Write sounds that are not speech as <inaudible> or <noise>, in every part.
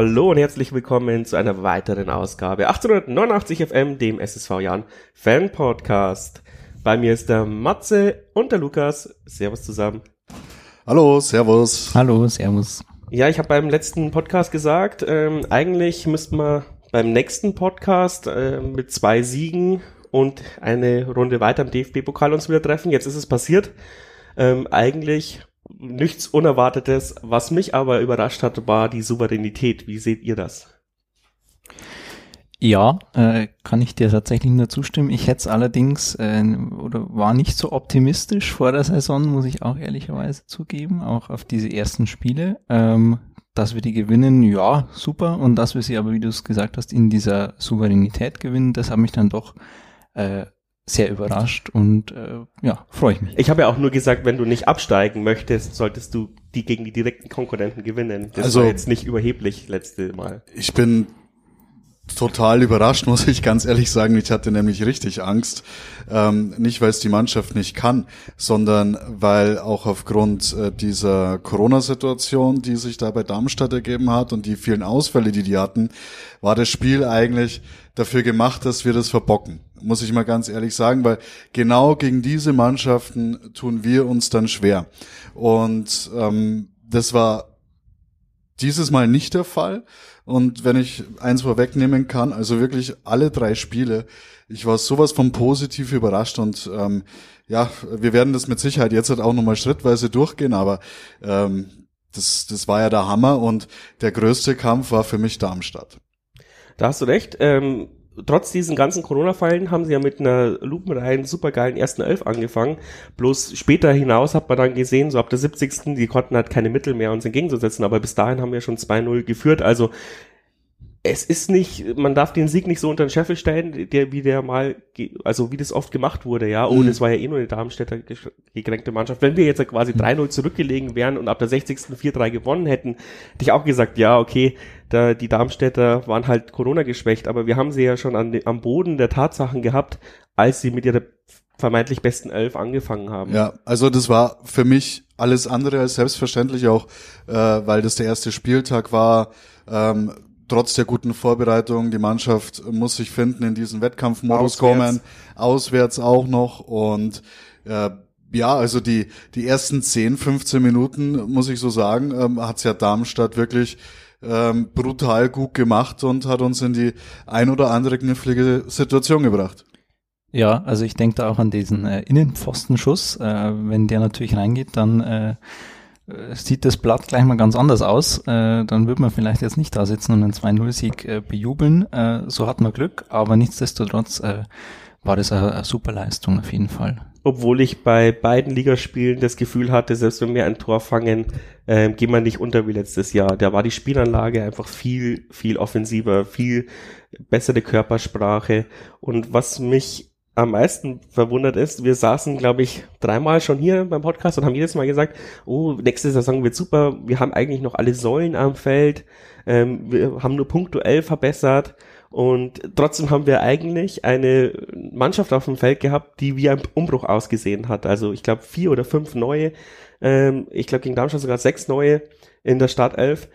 Hallo und herzlich willkommen zu einer weiteren Ausgabe 1889 FM, dem SSV Jan Fan Podcast. Bei mir ist der Matze und der Lukas. Servus zusammen. Hallo, Servus. Hallo, Servus. Ja, ich habe beim letzten Podcast gesagt, ähm, eigentlich müssten wir beim nächsten Podcast äh, mit zwei Siegen und eine Runde weiter im DFB-Pokal uns wieder treffen. Jetzt ist es passiert. Ähm, eigentlich nichts Unerwartetes. Was mich aber überrascht hat, war die Souveränität. Wie seht ihr das? Ja, äh, kann ich dir tatsächlich nur zustimmen. Ich hätte es allerdings äh, oder war nicht so optimistisch vor der Saison, muss ich auch ehrlicherweise zugeben, auch auf diese ersten Spiele. Ähm, dass wir die gewinnen, ja, super. Und dass wir sie aber, wie du es gesagt hast, in dieser Souveränität gewinnen, das hat mich dann doch äh, sehr überrascht und äh, ja, freue ich mich. Ich habe ja auch nur gesagt, wenn du nicht absteigen möchtest, solltest du die gegen die direkten Konkurrenten gewinnen. Das also, war jetzt nicht überheblich letzte Mal. Ich bin total überrascht, muss ich ganz ehrlich sagen. Ich hatte nämlich richtig Angst. Ähm, nicht, weil es die Mannschaft nicht kann, sondern weil auch aufgrund äh, dieser Corona-Situation, die sich da bei Darmstadt ergeben hat und die vielen Ausfälle, die die hatten, war das Spiel eigentlich dafür gemacht, dass wir das verbocken. Muss ich mal ganz ehrlich sagen, weil genau gegen diese Mannschaften tun wir uns dann schwer. Und ähm, das war dieses Mal nicht der Fall. Und wenn ich eins vorwegnehmen kann, also wirklich alle drei Spiele, ich war sowas von positiv überrascht und ähm, ja, wir werden das mit Sicherheit jetzt halt auch nochmal schrittweise durchgehen, aber ähm, das, das war ja der Hammer und der größte Kampf war für mich Darmstadt. Da hast du recht. Ähm, trotz diesen ganzen Corona-Fallen haben sie ja mit einer lupenreinen, supergeilen ersten Elf angefangen. Bloß später hinaus hat man dann gesehen, so ab der 70. die konnten halt keine Mittel mehr uns entgegenzusetzen, aber bis dahin haben wir schon 2-0 geführt. Also es ist nicht, man darf den Sieg nicht so unter den Scheffel stellen, der, wie der mal, also wie das oft gemacht wurde, ja. Oh, mhm. es war ja eh nur eine Darmstädter gekränkte Mannschaft. Wenn wir jetzt quasi 3-0 zurückgelegen wären und ab der 60. 4-3 gewonnen hätten, hätte ich auch gesagt, ja, okay, da, die Darmstädter waren halt Corona geschwächt, aber wir haben sie ja schon an, am Boden der Tatsachen gehabt, als sie mit ihrer vermeintlich besten Elf angefangen haben. Ja, also das war für mich alles andere als selbstverständlich auch, äh, weil das der erste Spieltag war. Ähm, trotz der guten Vorbereitung, die Mannschaft muss sich finden, in diesen Wettkampfmodus auswärts. kommen, auswärts auch noch und äh, ja, also die, die ersten 10, 15 Minuten, muss ich so sagen, ähm, hat's ja Darmstadt wirklich ähm, brutal gut gemacht und hat uns in die ein oder andere knifflige Situation gebracht. Ja, also ich denke da auch an diesen äh, Innenpfostenschuss. Äh, wenn der natürlich reingeht, dann äh, äh, sieht das Blatt gleich mal ganz anders aus. Äh, dann wird man vielleicht jetzt nicht da sitzen und einen 2-0-Sieg äh, bejubeln. Äh, so hat man Glück, aber nichtsdestotrotz äh, war das eine, eine super Leistung auf jeden Fall. Obwohl ich bei beiden Ligaspielen das Gefühl hatte, selbst wenn wir ein Tor fangen, äh, gehen wir nicht unter wie letztes Jahr. Da war die Spielanlage einfach viel, viel offensiver, viel bessere Körpersprache. Und was mich am meisten verwundert ist, wir saßen, glaube ich, dreimal schon hier beim Podcast und haben jedes Mal gesagt, oh, nächste Saison wird super, wir haben eigentlich noch alle Säulen am Feld, ähm, wir haben nur punktuell verbessert und trotzdem haben wir eigentlich eine Mannschaft auf dem Feld gehabt, die wie ein Umbruch ausgesehen hat. Also ich glaube vier oder fünf neue, ähm, ich glaube gegen Darmstadt sogar sechs neue in der Startelf.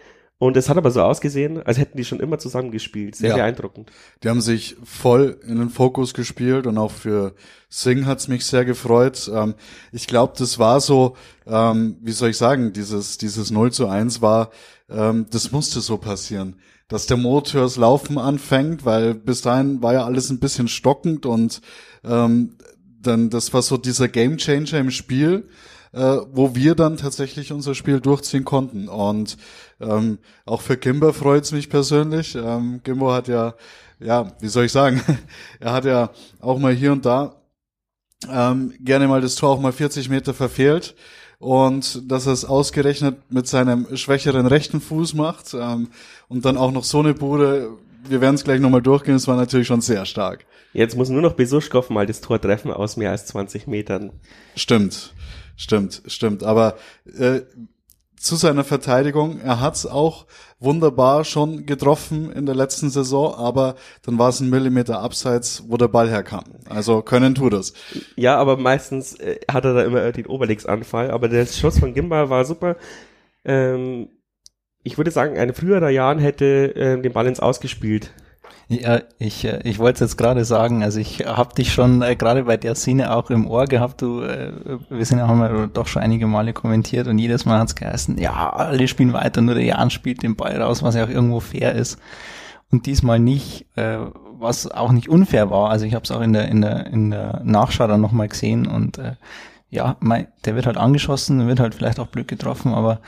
Und es hat aber so ausgesehen, als hätten die schon immer zusammen gespielt. Sehr ja. beeindruckend. Die haben sich voll in den Fokus gespielt und auch für Sing hat's mich sehr gefreut. Ähm, ich glaube, das war so, ähm, wie soll ich sagen, dieses, dieses 0 zu 1 war, ähm, das musste so passieren. Dass der Motor das Laufen anfängt, weil bis dahin war ja alles ein bisschen stockend und ähm, dann, das war so dieser Gamechanger im Spiel äh, wo wir dann tatsächlich unser Spiel durchziehen konnten. Und ähm, auch für Kimber freut's mich persönlich. Ähm, Kimbo hat ja, ja, wie soll ich sagen, <laughs> er hat ja auch mal hier und da ähm, gerne mal das Tor auch mal 40 Meter verfehlt und dass er es ausgerechnet mit seinem schwächeren rechten Fuß macht ähm, und dann auch noch so eine Bude, wir werden es gleich nochmal durchgehen, es war natürlich schon sehr stark. Jetzt muss nur noch Besuschkow mal das Tor treffen aus mehr als 20 Metern. Stimmt. Stimmt, stimmt. Aber äh, zu seiner Verteidigung, er hat's auch wunderbar schon getroffen in der letzten Saison, aber dann war es ein Millimeter abseits, wo der Ball herkam. Also können tu das. Ja, aber meistens äh, hat er da immer den Oberlinksanfall, aber der Schuss von Gimba war super. Ähm, ich würde sagen, ein früherer Jahren hätte äh, den Ball ins Ausgespielt. Ja, ich, äh, ich wollte es jetzt gerade sagen, also ich habe dich schon äh, gerade bei der Szene auch im Ohr gehabt, du, äh, wir sind ja haben wir doch schon einige Male kommentiert und jedes Mal hat's geheißen, ja, alle spielen weiter, nur der Jan spielt den Ball raus, was ja auch irgendwo fair ist. Und diesmal nicht, äh, was auch nicht unfair war. Also ich habe es auch in der, in der, in der Nachschau dann nochmal gesehen und äh, ja, mein, der wird halt angeschossen, wird halt vielleicht auch blöd getroffen, aber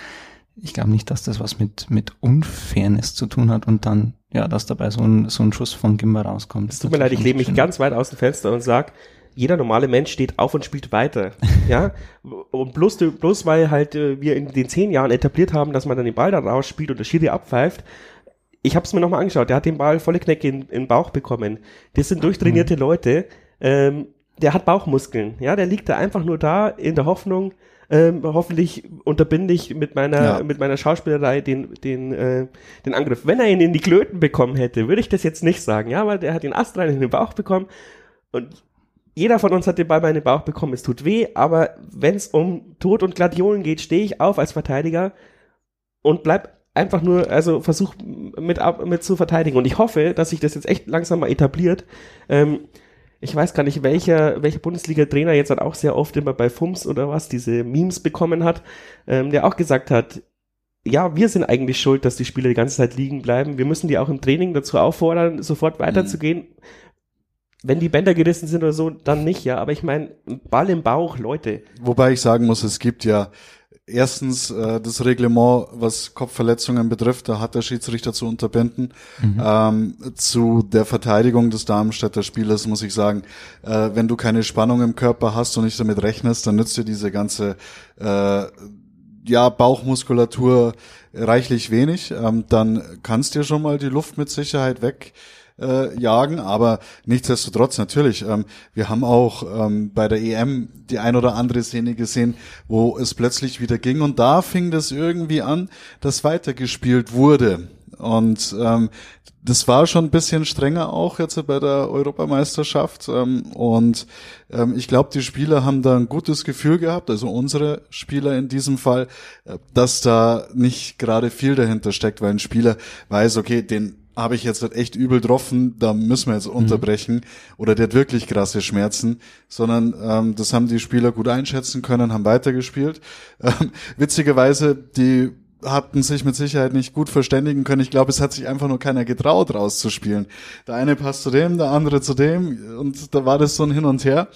ich glaube nicht, dass das was mit, mit Unfairness zu tun hat und dann, ja, dass dabei so ein, so ein Schuss von Gimba rauskommt. Es tut mir leid, ich lehne mich ganz weit aus dem Fenster und sag, jeder normale Mensch steht auf und spielt weiter. <laughs> ja, und bloß, bloß weil halt äh, wir in den zehn Jahren etabliert haben, dass man dann den Ball da rausspielt und der Schiri abpfeift, ich habe es mir nochmal angeschaut, der hat den Ball volle Knecke in, in den Bauch bekommen. Das sind durchtrainierte mhm. Leute, ähm, der hat Bauchmuskeln, ja, der liegt da einfach nur da in der Hoffnung, ähm, hoffentlich unterbinde ich mit meiner ja. mit meiner Schauspielerei den den äh, den Angriff. Wenn er ihn in die Klöten bekommen hätte, würde ich das jetzt nicht sagen, ja, weil der hat den Ast rein in den Bauch bekommen und jeder von uns hat den Ball bei in den Bauch bekommen. Es tut weh, aber wenn es um Tod und Gladiolen geht, stehe ich auf als Verteidiger und bleib einfach nur, also versuch mit, mit zu verteidigen. Und ich hoffe, dass sich das jetzt echt langsam mal etabliert. Ähm, ich weiß gar nicht, welcher, welcher Bundesliga-Trainer jetzt halt auch sehr oft immer bei FUMS oder was diese Memes bekommen hat, ähm, der auch gesagt hat, ja, wir sind eigentlich schuld, dass die Spieler die ganze Zeit liegen bleiben. Wir müssen die auch im Training dazu auffordern, sofort weiterzugehen. Mhm. Wenn die Bänder gerissen sind oder so, dann nicht, ja. Aber ich meine, Ball im Bauch, Leute. Wobei ich sagen muss, es gibt ja erstens äh, das Reglement, was Kopfverletzungen betrifft, da hat der Schiedsrichter zu unterbinden. Mhm. Ähm, zu der Verteidigung des Darmstädter Spielers muss ich sagen, äh, wenn du keine Spannung im Körper hast und nicht damit rechnest, dann nützt dir diese ganze äh, ja, Bauchmuskulatur reichlich wenig. Ähm, dann kannst dir schon mal die Luft mit Sicherheit weg äh, jagen, aber nichtsdestotrotz natürlich. Ähm, wir haben auch ähm, bei der EM die ein oder andere Szene gesehen, wo es plötzlich wieder ging und da fing das irgendwie an, dass weitergespielt wurde. Und ähm, das war schon ein bisschen strenger auch jetzt bei der Europameisterschaft. Ähm, und ähm, ich glaube, die Spieler haben da ein gutes Gefühl gehabt, also unsere Spieler in diesem Fall, äh, dass da nicht gerade viel dahinter steckt, weil ein Spieler weiß, okay, den habe ich jetzt halt echt übel getroffen, da müssen wir jetzt mhm. unterbrechen oder der hat wirklich krasse Schmerzen, sondern ähm, das haben die Spieler gut einschätzen können, haben weitergespielt. <laughs> Ähm, witzigerweise, die hatten sich mit Sicherheit nicht gut verständigen können. Ich glaube, es hat sich einfach nur keiner getraut, rauszuspielen. Der eine passt zu dem, der andere zu dem und da war das so ein Hin und Her.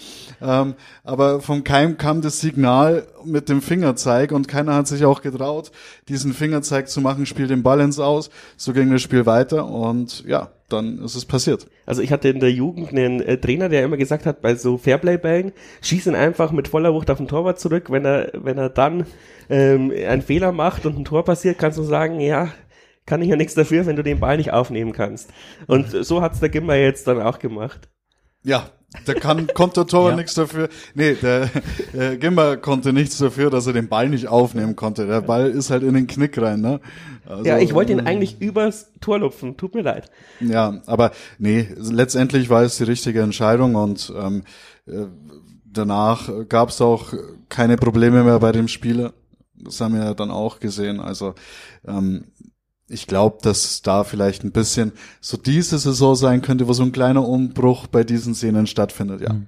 Ähm, aber vom Keim kam das Signal mit dem Fingerzeig und keiner hat sich auch getraut, diesen Fingerzeig zu machen, spiel den ins Aus. So ging das Spiel weiter und ja, dann ist es passiert. Also ich hatte in der Jugend einen äh, Trainer, der immer gesagt hat, bei so Fairplay-Bällen, schießen einfach mit voller Wucht auf den Torwart zurück. Wenn er, wenn er dann ähm, einen Fehler macht und ein Tor passiert, kannst du sagen, ja, kann ich ja nichts dafür, wenn du den Ball nicht aufnehmen kannst. Und so hat's der Gimmer jetzt dann auch gemacht. Ja, der kann, <laughs> konnte der Torwart ja. nichts dafür. Nee, der äh, Gimmer konnte nichts dafür, dass er den Ball nicht aufnehmen konnte. Der Ball ist halt in den Knick rein, ne? Also, ja, ich wollte ihn eigentlich übers Tor lupfen. Tut mir leid. Ja, aber nee, letztendlich war es die richtige Entscheidung und ähm, äh, danach gab es auch keine Probleme mehr bei dem Spieler. Das haben wir ja dann auch gesehen. Also ähm, ich glaube, dass da vielleicht ein bisschen so diese Saison sein könnte, wo so ein kleiner Umbruch bei diesen Szenen stattfindet, ja. Mhm.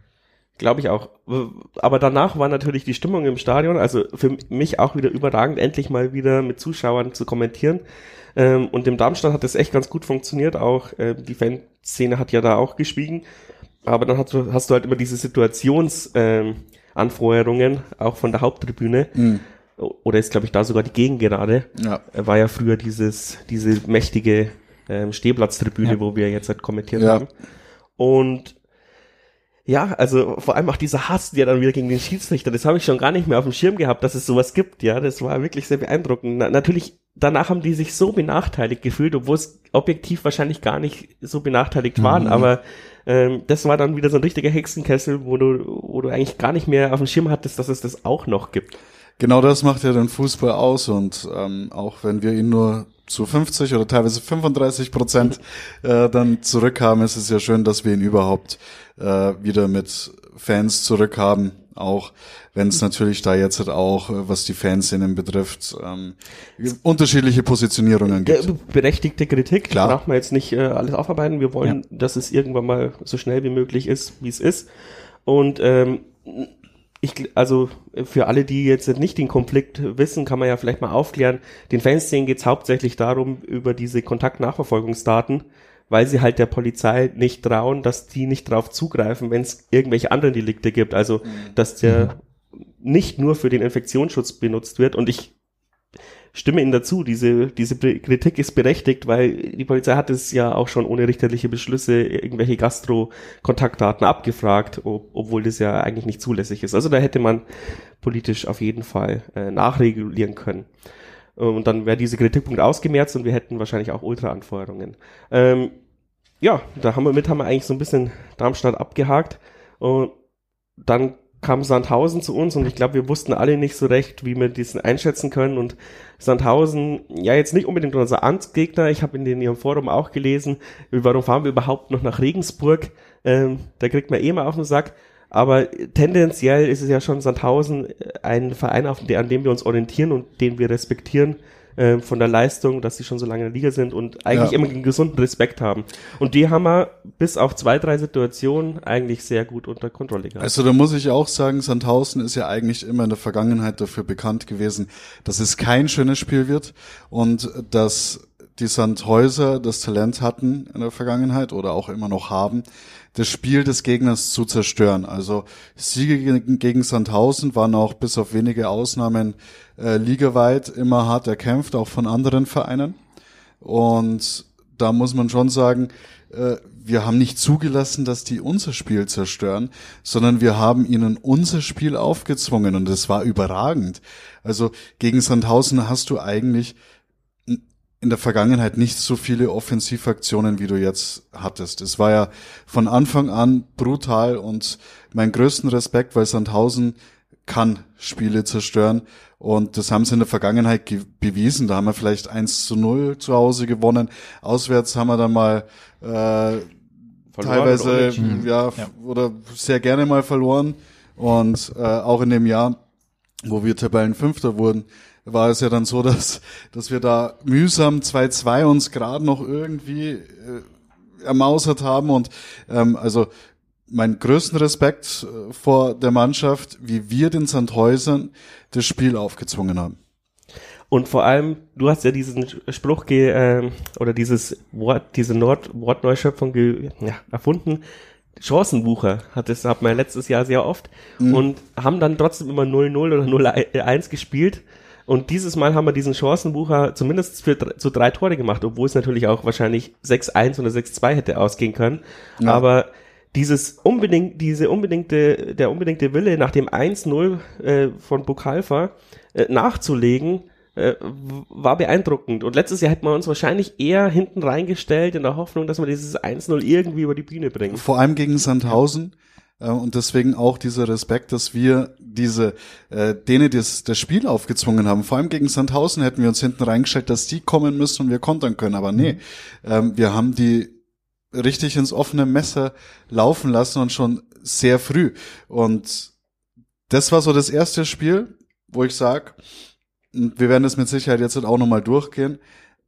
Glaube ich auch. Aber danach war natürlich die Stimmung im Stadion, also für mich auch wieder überragend, endlich mal wieder mit Zuschauern zu kommentieren. Ähm, und im Darmstadt hat das echt ganz gut funktioniert. Auch äh, die Fanszene hat ja da auch geschwiegen. Aber dann hast du, hast du halt immer diese Situationsanfeuerungen, ähm, auch von der Haupttribüne. Mhm oder ist glaube ich da sogar die Gegengerade, ja. war ja früher dieses, diese mächtige ähm, Stehplatztribüne, ja. wo wir jetzt halt kommentiert ja. haben. Und ja, also vor allem auch dieser Hass, der dann wieder gegen den Schiedsrichter, das habe ich schon gar nicht mehr auf dem Schirm gehabt, dass es sowas gibt, ja, das war wirklich sehr beeindruckend. Na, natürlich, danach haben die sich so benachteiligt gefühlt, obwohl es objektiv wahrscheinlich gar nicht so benachteiligt mhm. waren, aber ähm, das war dann wieder so ein richtiger Hexenkessel, wo du, wo du eigentlich gar nicht mehr auf dem Schirm hattest, dass es das auch noch gibt. Genau das macht ja den Fußball aus und ähm, auch wenn wir ihn nur zu 50 oder teilweise 35 Prozent <laughs> äh, dann zurückhaben, ist es ja schön, dass wir ihn überhaupt äh, wieder mit Fans zurückhaben. auch wenn es natürlich da jetzt halt auch, äh, was die Fanszenen betrifft, ähm, unterschiedliche Positionierungen gibt. Berechtigte Kritik, Klar. braucht man jetzt nicht äh, alles aufarbeiten. Wir wollen, ja. dass es irgendwann mal so schnell wie möglich ist, wie es ist. Und ähm, ich, also für alle, die jetzt nicht den Konflikt wissen, kann man ja vielleicht mal aufklären. Den Fanszenen geht es hauptsächlich darum, über diese Kontaktnachverfolgungsdaten, weil sie halt der Polizei nicht trauen, dass die nicht drauf zugreifen, wenn es irgendwelche anderen Delikte gibt. Also, mhm. dass der mhm. nicht nur für den Infektionsschutz benutzt wird. Und ich stimme Ihnen dazu, diese, diese Kritik ist berechtigt, weil die Polizei hat es ja auch schon ohne richterliche Beschlüsse irgendwelche Gastro-Kontaktdaten abgefragt, ob, obwohl das ja eigentlich nicht zulässig ist. Also da hätte man politisch auf jeden Fall äh, nachregulieren können. Und dann wäre diese Kritikpunkt ausgemerzt und wir hätten wahrscheinlich auch Ultra-Anforderungen. Ähm, ja, da haben wir mit, haben wir eigentlich so ein bisschen Darmstadt abgehakt. Und dann kam Sandhausen zu uns und ich glaube, wir wussten alle nicht so recht, wie wir diesen einschätzen können. Und Sandhausen, ja, jetzt nicht unbedingt unser Amtsgegner. Ich habe in, in ihrem Forum auch gelesen, warum fahren wir überhaupt noch nach Regensburg? Ähm, da kriegt man eh mal auf den Sack. Aber tendenziell ist es ja schon Sandhausen ein Verein, an dem wir uns orientieren und den wir respektieren äh, von der Leistung, dass sie schon so lange in der Liga sind und eigentlich ja. immer einen gesunden Respekt haben. Und die haben wir bis auf zwei, drei Situationen eigentlich sehr gut unter Kontrolle gehabt. Also da muss ich auch sagen, Sandhausen ist ja eigentlich immer in der Vergangenheit dafür bekannt gewesen, dass es kein schönes Spiel wird und dass die Sandhäuser das Talent hatten in der Vergangenheit oder auch immer noch haben, das Spiel des Gegners zu zerstören. Also Siege gegen Sandhausen waren auch bis auf wenige Ausnahmen äh, ligaweit immer hart erkämpft, auch von anderen Vereinen. Und da muss man schon sagen, äh, wir haben nicht zugelassen, dass die unser Spiel zerstören, sondern wir haben ihnen unser Spiel aufgezwungen und es war überragend. Also gegen Sandhausen hast du eigentlich in der Vergangenheit nicht so viele Offensivaktionen, wie du jetzt hattest. Es war ja von Anfang an brutal und mein größten Respekt, weil Sandhausen kann Spiele zerstören und das haben sie in der Vergangenheit bewiesen. Da haben wir vielleicht 1 zu 0 zu Hause gewonnen. Auswärts haben wir dann mal äh, teilweise ja, ja, oder sehr gerne mal verloren. Und äh, auch in dem Jahr, wo wir Tabellenfünfter wurden, war es ja dann so, <laughs> dass, dass wir da mühsam 2-2 uns gerade noch irgendwie äh, ermausert haben. Und ähm, also meinen größten Respekt äh, vor der Mannschaft, wie wir den Sandhäusern das Spiel aufgezwungen haben. Und vor allem, du hast ja diesen Spruch ge, äh, oder dieses Wort, diese Nord Wortneuschöpfung ge, ja, erfunden. Chancenbucher hat das hat man letztes Jahr sehr oft mhm. und haben dann trotzdem immer 0-0 oder 0-1 gespielt. Und dieses Mal haben wir diesen Chancenbucher zumindest für zu drei Tore gemacht, obwohl es natürlich auch wahrscheinlich 6-1 oder 6-2 hätte ausgehen können. Ja. Aber dieses unbedingt, diese unbedingte, der unbedingte Wille nach dem 1-0 äh, von Bukalfa äh, nachzulegen, äh, war beeindruckend. Und letztes Jahr hätten wir uns wahrscheinlich eher hinten reingestellt in der Hoffnung, dass wir dieses 1-0 irgendwie über die Bühne bringen. Vor allem gegen Sandhausen. Äh, und deswegen auch dieser Respekt, dass wir diese, äh, denen das, das Spiel aufgezwungen haben. Vor allem gegen Sandhausen hätten wir uns hinten reingestellt, dass die kommen müssen und wir kontern können. Aber nee, ähm, wir haben die richtig ins offene Messer laufen lassen und schon sehr früh. Und das war so das erste Spiel, wo ich sag, wir werden das mit Sicherheit jetzt auch nochmal durchgehen,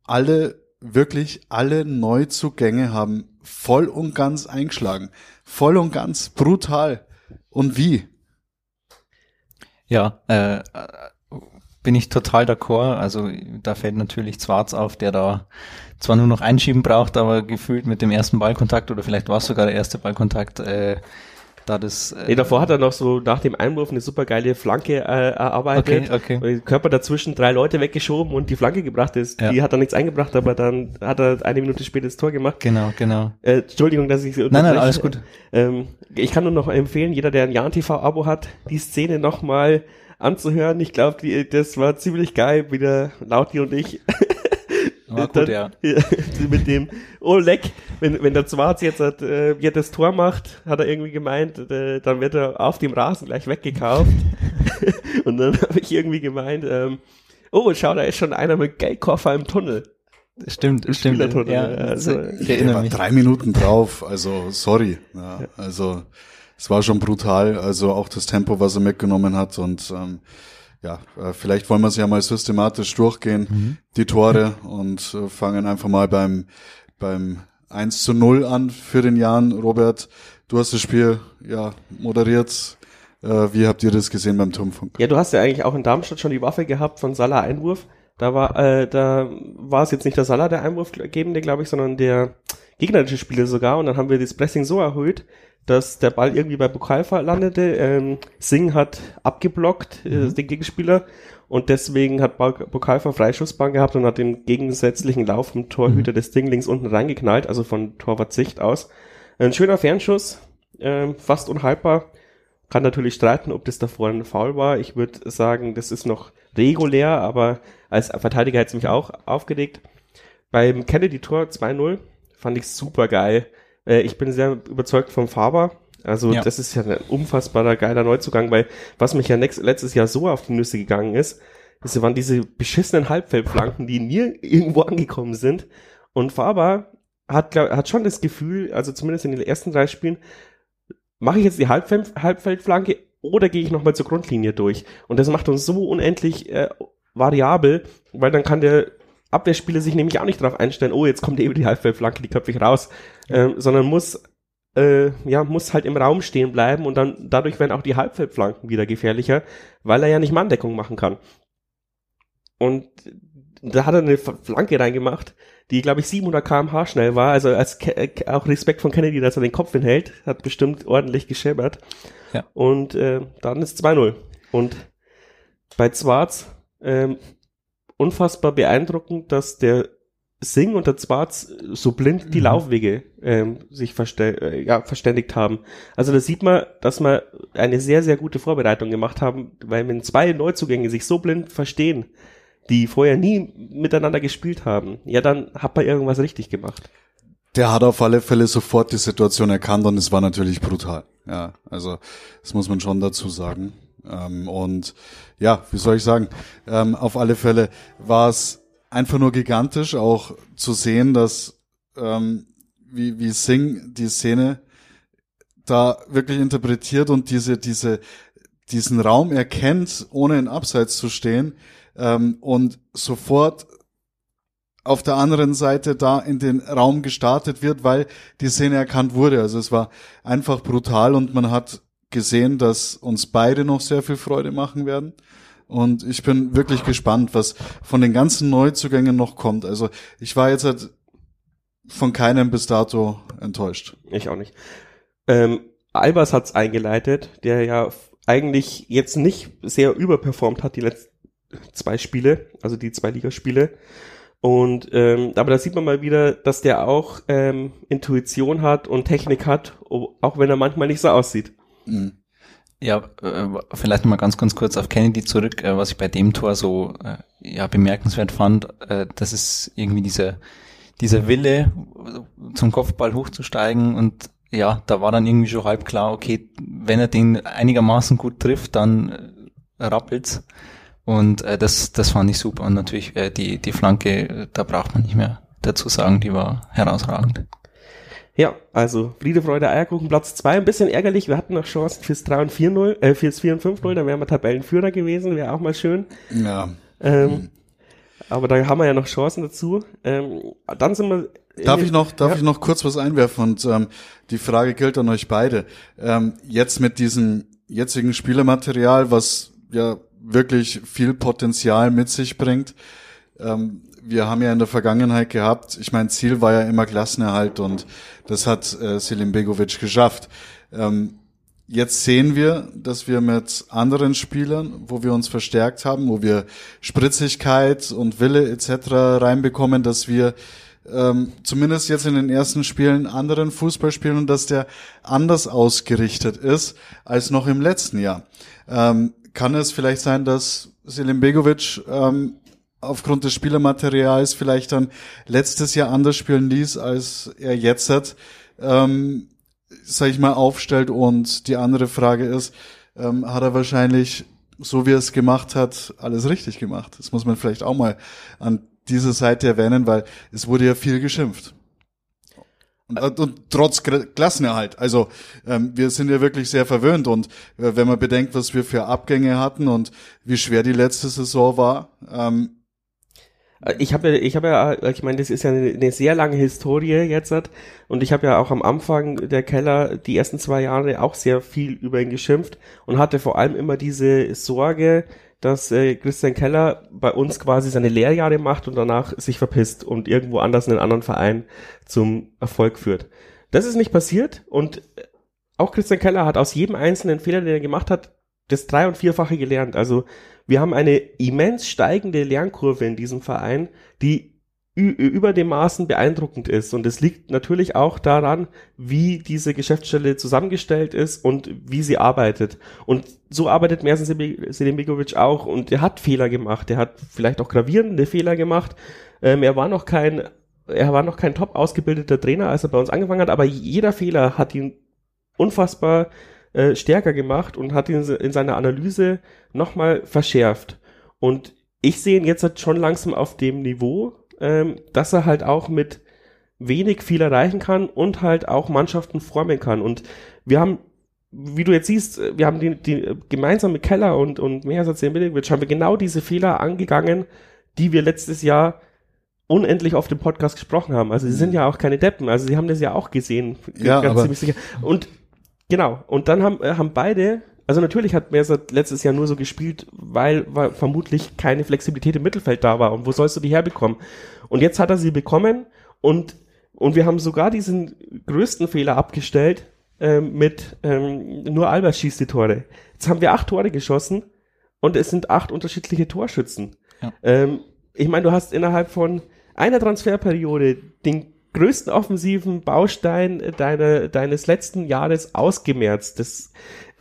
alle, wirklich alle Neuzugänge haben voll und ganz eingeschlagen. Voll und ganz brutal. Und wie? Ja, äh, bin ich total d'accord. Also da fällt natürlich Zwarz auf, der da zwar nur noch einschieben braucht, aber gefühlt mit dem ersten Ballkontakt oder vielleicht war es sogar der erste Ballkontakt, äh, da das. Äh, nee, davor hat er noch so nach dem Einwurf eine super geile Flanke äh, erarbeitet. Okay, okay. Körper dazwischen drei Leute weggeschoben und die Flanke gebracht ist. Ja. Die hat er nichts eingebracht, aber dann hat er eine Minute später das Tor gemacht. Genau, genau. Äh, Entschuldigung, dass ich so Nein, nein, alles gut. Ähm, ich kann nur noch empfehlen, jeder, der ein Jan TV-Abo hat, die Szene nochmal anzuhören. Ich glaube, das war ziemlich geil, wieder Lauti und ich. War gut, ja. <laughs> mit dem, oh leck, wenn, wenn der Zwarz jetzt hat, äh, jetzt das Tor macht, hat er irgendwie gemeint, äh, dann wird er auf dem Rasen gleich weggekauft. <laughs> und dann habe ich irgendwie gemeint, ähm, oh, schau, da ist schon einer mit Geldkoffer im Tunnel. Stimmt, stimmt. Ja, also, ich erinnere mich. Drei Minuten drauf, also sorry. Ja, also es war schon brutal. Also auch das Tempo, was er mitgenommen hat und ähm, ja, äh, vielleicht wollen wir es ja mal systematisch durchgehen, mhm. die Tore und äh, fangen einfach mal beim beim 1 zu 0 an für den Jan. Robert, du hast das Spiel ja moderiert. Äh, wie habt ihr das gesehen beim Turmfunk? Ja, du hast ja eigentlich auch in Darmstadt schon die Waffe gehabt von Salah Einwurf. Da war, äh, da war es jetzt nicht der Salah der Einwurfgebende, glaube ich, sondern der gegnerische Spieler sogar. Und dann haben wir das Pressing so erhöht, dass der Ball irgendwie bei Bukalfa landete. Ähm, Singh hat abgeblockt, äh, mhm. den Gegenspieler. Und deswegen hat Bukalfa Freischussbahn gehabt und hat den gegensätzlichen Lauf vom Torhüter mhm. des Ding links unten reingeknallt, also von Torwart-Sicht aus. Ein schöner Fernschuss, ähm, fast unhaltbar. Kann natürlich streiten, ob das davor ein Foul war. Ich würde sagen, das ist noch regulär, aber als Verteidiger hat es mich auch aufgeregt. Beim Kennedy-Tor 2-0 fand ich super geil. Äh, ich bin sehr überzeugt vom Faber. Also ja. das ist ja ein unfassbarer geiler Neuzugang, weil was mich ja nächst, letztes Jahr so auf die Nüsse gegangen ist, das waren diese beschissenen Halbfeldflanken, die nie irgendwo angekommen sind. Und Faber hat, glaub, hat schon das Gefühl, also zumindest in den ersten drei Spielen, mache ich jetzt die Halbfeld, Halbfeldflanke oder gehe ich nochmal zur Grundlinie durch? Und das macht uns so unendlich äh, variabel, weil dann kann der Abwehrspieler sich nämlich auch nicht darauf einstellen, oh, jetzt kommt eben die Halbfeldflanke, die köpfe ich raus, ähm, sondern muss äh, ja, muss halt im Raum stehen bleiben und dann dadurch werden auch die Halbfeldflanken wieder gefährlicher, weil er ja nicht Manndeckung machen kann. Und da hat er eine Flanke reingemacht, die, glaube ich, 700 kmh schnell war. Also als Ke auch Respekt von Kennedy, dass er den Kopf hinhält, hat bestimmt ordentlich gescheppert. Ja. Und äh, dann ist 2-0. Und bei Zwarz ähm, unfassbar beeindruckend, dass der Sing und der Zwarz so blind die mhm. Laufwege ähm, sich verste äh, ja, verständigt haben. Also da sieht man, dass wir eine sehr, sehr gute Vorbereitung gemacht haben, weil wenn zwei Neuzugänge sich so blind verstehen, die vorher nie miteinander gespielt haben, ja, dann hat man irgendwas richtig gemacht. Der hat auf alle Fälle sofort die Situation erkannt und es war natürlich brutal. Ja, also das muss man schon dazu sagen. Ähm, und ja, wie soll ich sagen? Ähm, auf alle Fälle war es einfach nur gigantisch, auch zu sehen, dass ähm, wie, wie Singh die Szene da wirklich interpretiert und diese, diese, diesen Raum erkennt, ohne in Abseits zu stehen ähm, und sofort auf der anderen Seite da in den Raum gestartet wird, weil die Szene erkannt wurde. Also es war einfach brutal und man hat gesehen, dass uns beide noch sehr viel Freude machen werden. Und ich bin wirklich gespannt, was von den ganzen Neuzugängen noch kommt. Also ich war jetzt halt von keinem bis dato enttäuscht. Ich auch nicht. Ähm, Albers hat's eingeleitet, der ja eigentlich jetzt nicht sehr überperformt hat die letzten zwei Spiele, also die zwei Ligaspiele. Und ähm, aber da sieht man mal wieder, dass der auch ähm, Intuition hat und Technik hat, auch wenn er manchmal nicht so aussieht. Mhm. Ja, äh, vielleicht mal ganz, ganz kurz auf Kennedy zurück, äh, was ich bei dem Tor so äh, ja, bemerkenswert fand, das ist irgendwie dieser, dieser Wille, zum Kopfball hochzusteigen und ja, da war dann irgendwie schon halb klar, okay, wenn er den einigermaßen gut trifft, dann rappelt's. Und äh, das, das fand ich super. Und natürlich äh, die, die Flanke, da braucht man nicht mehr dazu sagen, die war herausragend. Ja, also Friede, Freude, Eierkuchen, Platz zwei Ein bisschen ärgerlich, wir hatten noch Chancen fürs 3 und 4-0, äh, fürs 4 und 5-0, da wären wir Tabellenführer gewesen, wäre auch mal schön. Ja. Ähm, hm. Aber da haben wir ja noch Chancen dazu. Ähm, dann sind wir. Darf ich noch, darf ja. ich noch kurz was einwerfen? Und ähm, die Frage gilt an euch beide. Ähm, jetzt mit diesem jetzigen Spielermaterial, was ja wirklich viel Potenzial mit sich bringt. Ähm, wir haben ja in der Vergangenheit gehabt, ich mein Ziel war ja immer Klassenerhalt und das hat äh, Selim Begovic geschafft. Ähm, jetzt sehen wir, dass wir mit anderen Spielern, wo wir uns verstärkt haben, wo wir Spritzigkeit und Wille etc. reinbekommen, dass wir ähm, zumindest jetzt in den ersten Spielen anderen Fußball spielen und dass der anders ausgerichtet ist als noch im letzten Jahr. Ähm, kann es vielleicht sein, dass Selim Begovic ähm, aufgrund des Spielermaterials vielleicht dann letztes Jahr anders spielen ließ, als er jetzt hat, ähm, sag ich mal, aufstellt. Und die andere Frage ist, ähm, hat er wahrscheinlich, so wie er es gemacht hat, alles richtig gemacht? Das muss man vielleicht auch mal an dieser Seite erwähnen, weil es wurde ja viel geschimpft. Und, und trotz Klassenerhalt. Also ähm, wir sind ja wirklich sehr verwöhnt und äh, wenn man bedenkt, was wir für Abgänge hatten und wie schwer die letzte Saison war, ähm, ich habe ja, ich habe ja, ich meine, das ist ja eine, eine sehr lange Historie jetzt und ich habe ja auch am Anfang der Keller die ersten zwei Jahre auch sehr viel über ihn geschimpft und hatte vor allem immer diese Sorge, dass äh, Christian Keller bei uns quasi seine Lehrjahre macht und danach sich verpisst und irgendwo anders in einen anderen Verein zum Erfolg führt. Das ist nicht passiert und auch Christian Keller hat aus jedem einzelnen Fehler, den er gemacht hat, das drei- und vierfache gelernt. Also wir haben eine immens steigende Lernkurve in diesem Verein, die über dem Maßen beeindruckend ist. Und es liegt natürlich auch daran, wie diese Geschäftsstelle zusammengestellt ist und wie sie arbeitet. Und so arbeitet Mersen Selimigovic auch. Und er hat Fehler gemacht. Er hat vielleicht auch gravierende Fehler gemacht. Ähm, er war noch kein, er war noch kein top ausgebildeter Trainer, als er bei uns angefangen hat. Aber jeder Fehler hat ihn unfassbar äh, stärker gemacht und hat ihn in seiner Analyse nochmal verschärft. Und ich sehe ihn jetzt halt schon langsam auf dem Niveau, ähm, dass er halt auch mit wenig viel erreichen kann und halt auch Mannschaften formen kann. Und wir haben, wie du jetzt siehst, wir haben die, die gemeinsam mit Keller und, und Mehersatz Milic haben wir genau diese Fehler angegangen, die wir letztes Jahr unendlich auf dem Podcast gesprochen haben. Also sie sind mhm. ja auch keine Deppen, also sie haben das ja auch gesehen, ja, ganz ziemlich sicher. Und genau, und dann haben, äh, haben beide also natürlich hat Mersat letztes Jahr nur so gespielt, weil, weil vermutlich keine Flexibilität im Mittelfeld da war. Und wo sollst du die herbekommen? Und jetzt hat er sie bekommen und, und wir haben sogar diesen größten Fehler abgestellt ähm, mit ähm, nur Albers schießt die Tore. Jetzt haben wir acht Tore geschossen und es sind acht unterschiedliche Torschützen. Ja. Ähm, ich meine, du hast innerhalb von einer Transferperiode den größten offensiven Baustein deiner, deines letzten Jahres ausgemerzt. Das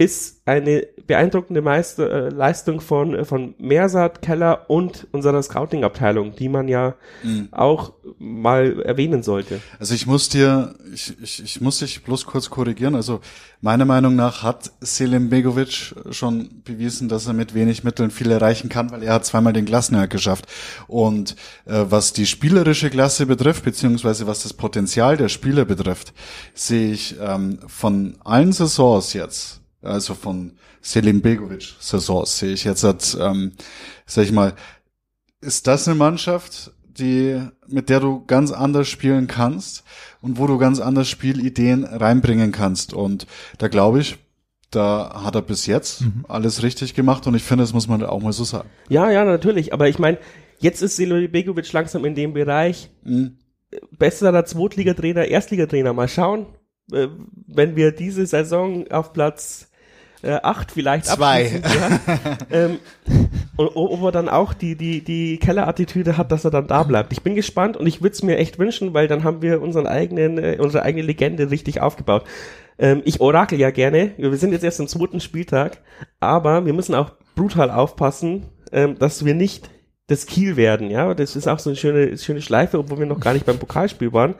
ist eine beeindruckende Meister, äh, Leistung von, äh, von Mersat, Keller und unserer Scouting-Abteilung, die man ja mhm. auch mal erwähnen sollte. Also ich muss dir, ich, ich, ich muss dich bloß kurz korrigieren. Also meiner Meinung nach hat Selim Begovic schon bewiesen, dass er mit wenig Mitteln viel erreichen kann, weil er hat zweimal den Klassenerhalt geschafft. Und äh, was die spielerische Klasse betrifft, beziehungsweise was das Potenzial der Spieler betrifft, sehe ich ähm, von allen Saisons jetzt also von Selim Begovic Saisons sehe ich jetzt, hat, ähm, sag ich mal, ist das eine Mannschaft, die, mit der du ganz anders spielen kannst und wo du ganz anders Spielideen reinbringen kannst. Und da glaube ich, da hat er bis jetzt mhm. alles richtig gemacht und ich finde, das muss man auch mal so sagen. Ja, ja, natürlich. Aber ich meine, jetzt ist Selim Begovic langsam in dem Bereich mhm. besserer Zweitligatrainer, Erstligatrainer. Mal schauen, äh, wenn wir diese Saison auf Platz äh, acht vielleicht Zwei. Ja. <laughs> ähm, und ob er dann auch die, die, die Kellerattitüde hat, dass er dann da bleibt. Ich bin gespannt und ich würde es mir echt wünschen, weil dann haben wir unseren eigenen, äh, unsere eigene Legende richtig aufgebaut. Ähm, ich orakel ja gerne. Wir sind jetzt erst im zweiten Spieltag, aber wir müssen auch brutal aufpassen, ähm, dass wir nicht das Kiel werden, ja. Das ist auch so eine schöne, schöne Schleife, obwohl wir noch gar nicht beim Pokalspiel waren.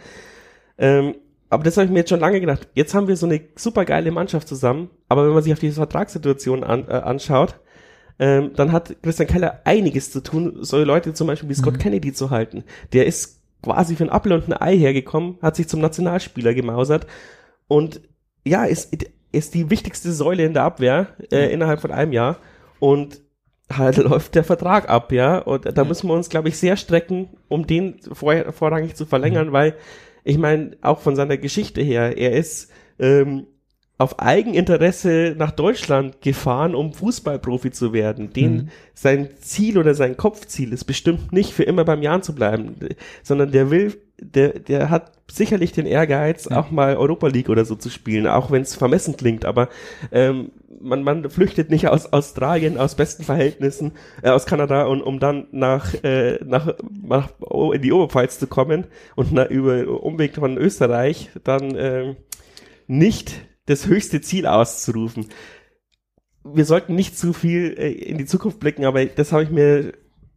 Ähm, aber das habe ich mir jetzt schon lange gedacht. Jetzt haben wir so eine super geile Mannschaft zusammen, aber wenn man sich auf diese Vertragssituation an, äh, anschaut, ähm, dann hat Christian Keller einiges zu tun, solche Leute zum Beispiel wie Scott mhm. Kennedy zu halten. Der ist quasi für ein Apfel und ein Ei hergekommen, hat sich zum Nationalspieler gemausert und ja, ist, ist die wichtigste Säule in der Abwehr äh, mhm. innerhalb von einem Jahr und halt <laughs> läuft der Vertrag ab, ja. Und da müssen wir uns, glaube ich, sehr strecken, um den vor, vorrangig zu verlängern, mhm. weil ich meine, auch von seiner Geschichte her, er ist ähm, auf Eigeninteresse nach Deutschland gefahren, um Fußballprofi zu werden. Den mhm. sein Ziel oder sein Kopfziel ist bestimmt nicht für immer beim Jahren zu bleiben, sondern der will, der, der hat sicherlich den Ehrgeiz, ja. auch mal Europa League oder so zu spielen, auch wenn es vermessen klingt, aber ähm, man, man flüchtet nicht aus Australien, aus besten Verhältnissen, äh, aus Kanada und um dann nach, äh, nach, nach in die Oberpfalz zu kommen und na, über Umweg von Österreich dann äh, nicht das höchste Ziel auszurufen. Wir sollten nicht zu viel äh, in die Zukunft blicken, aber das habe ich mir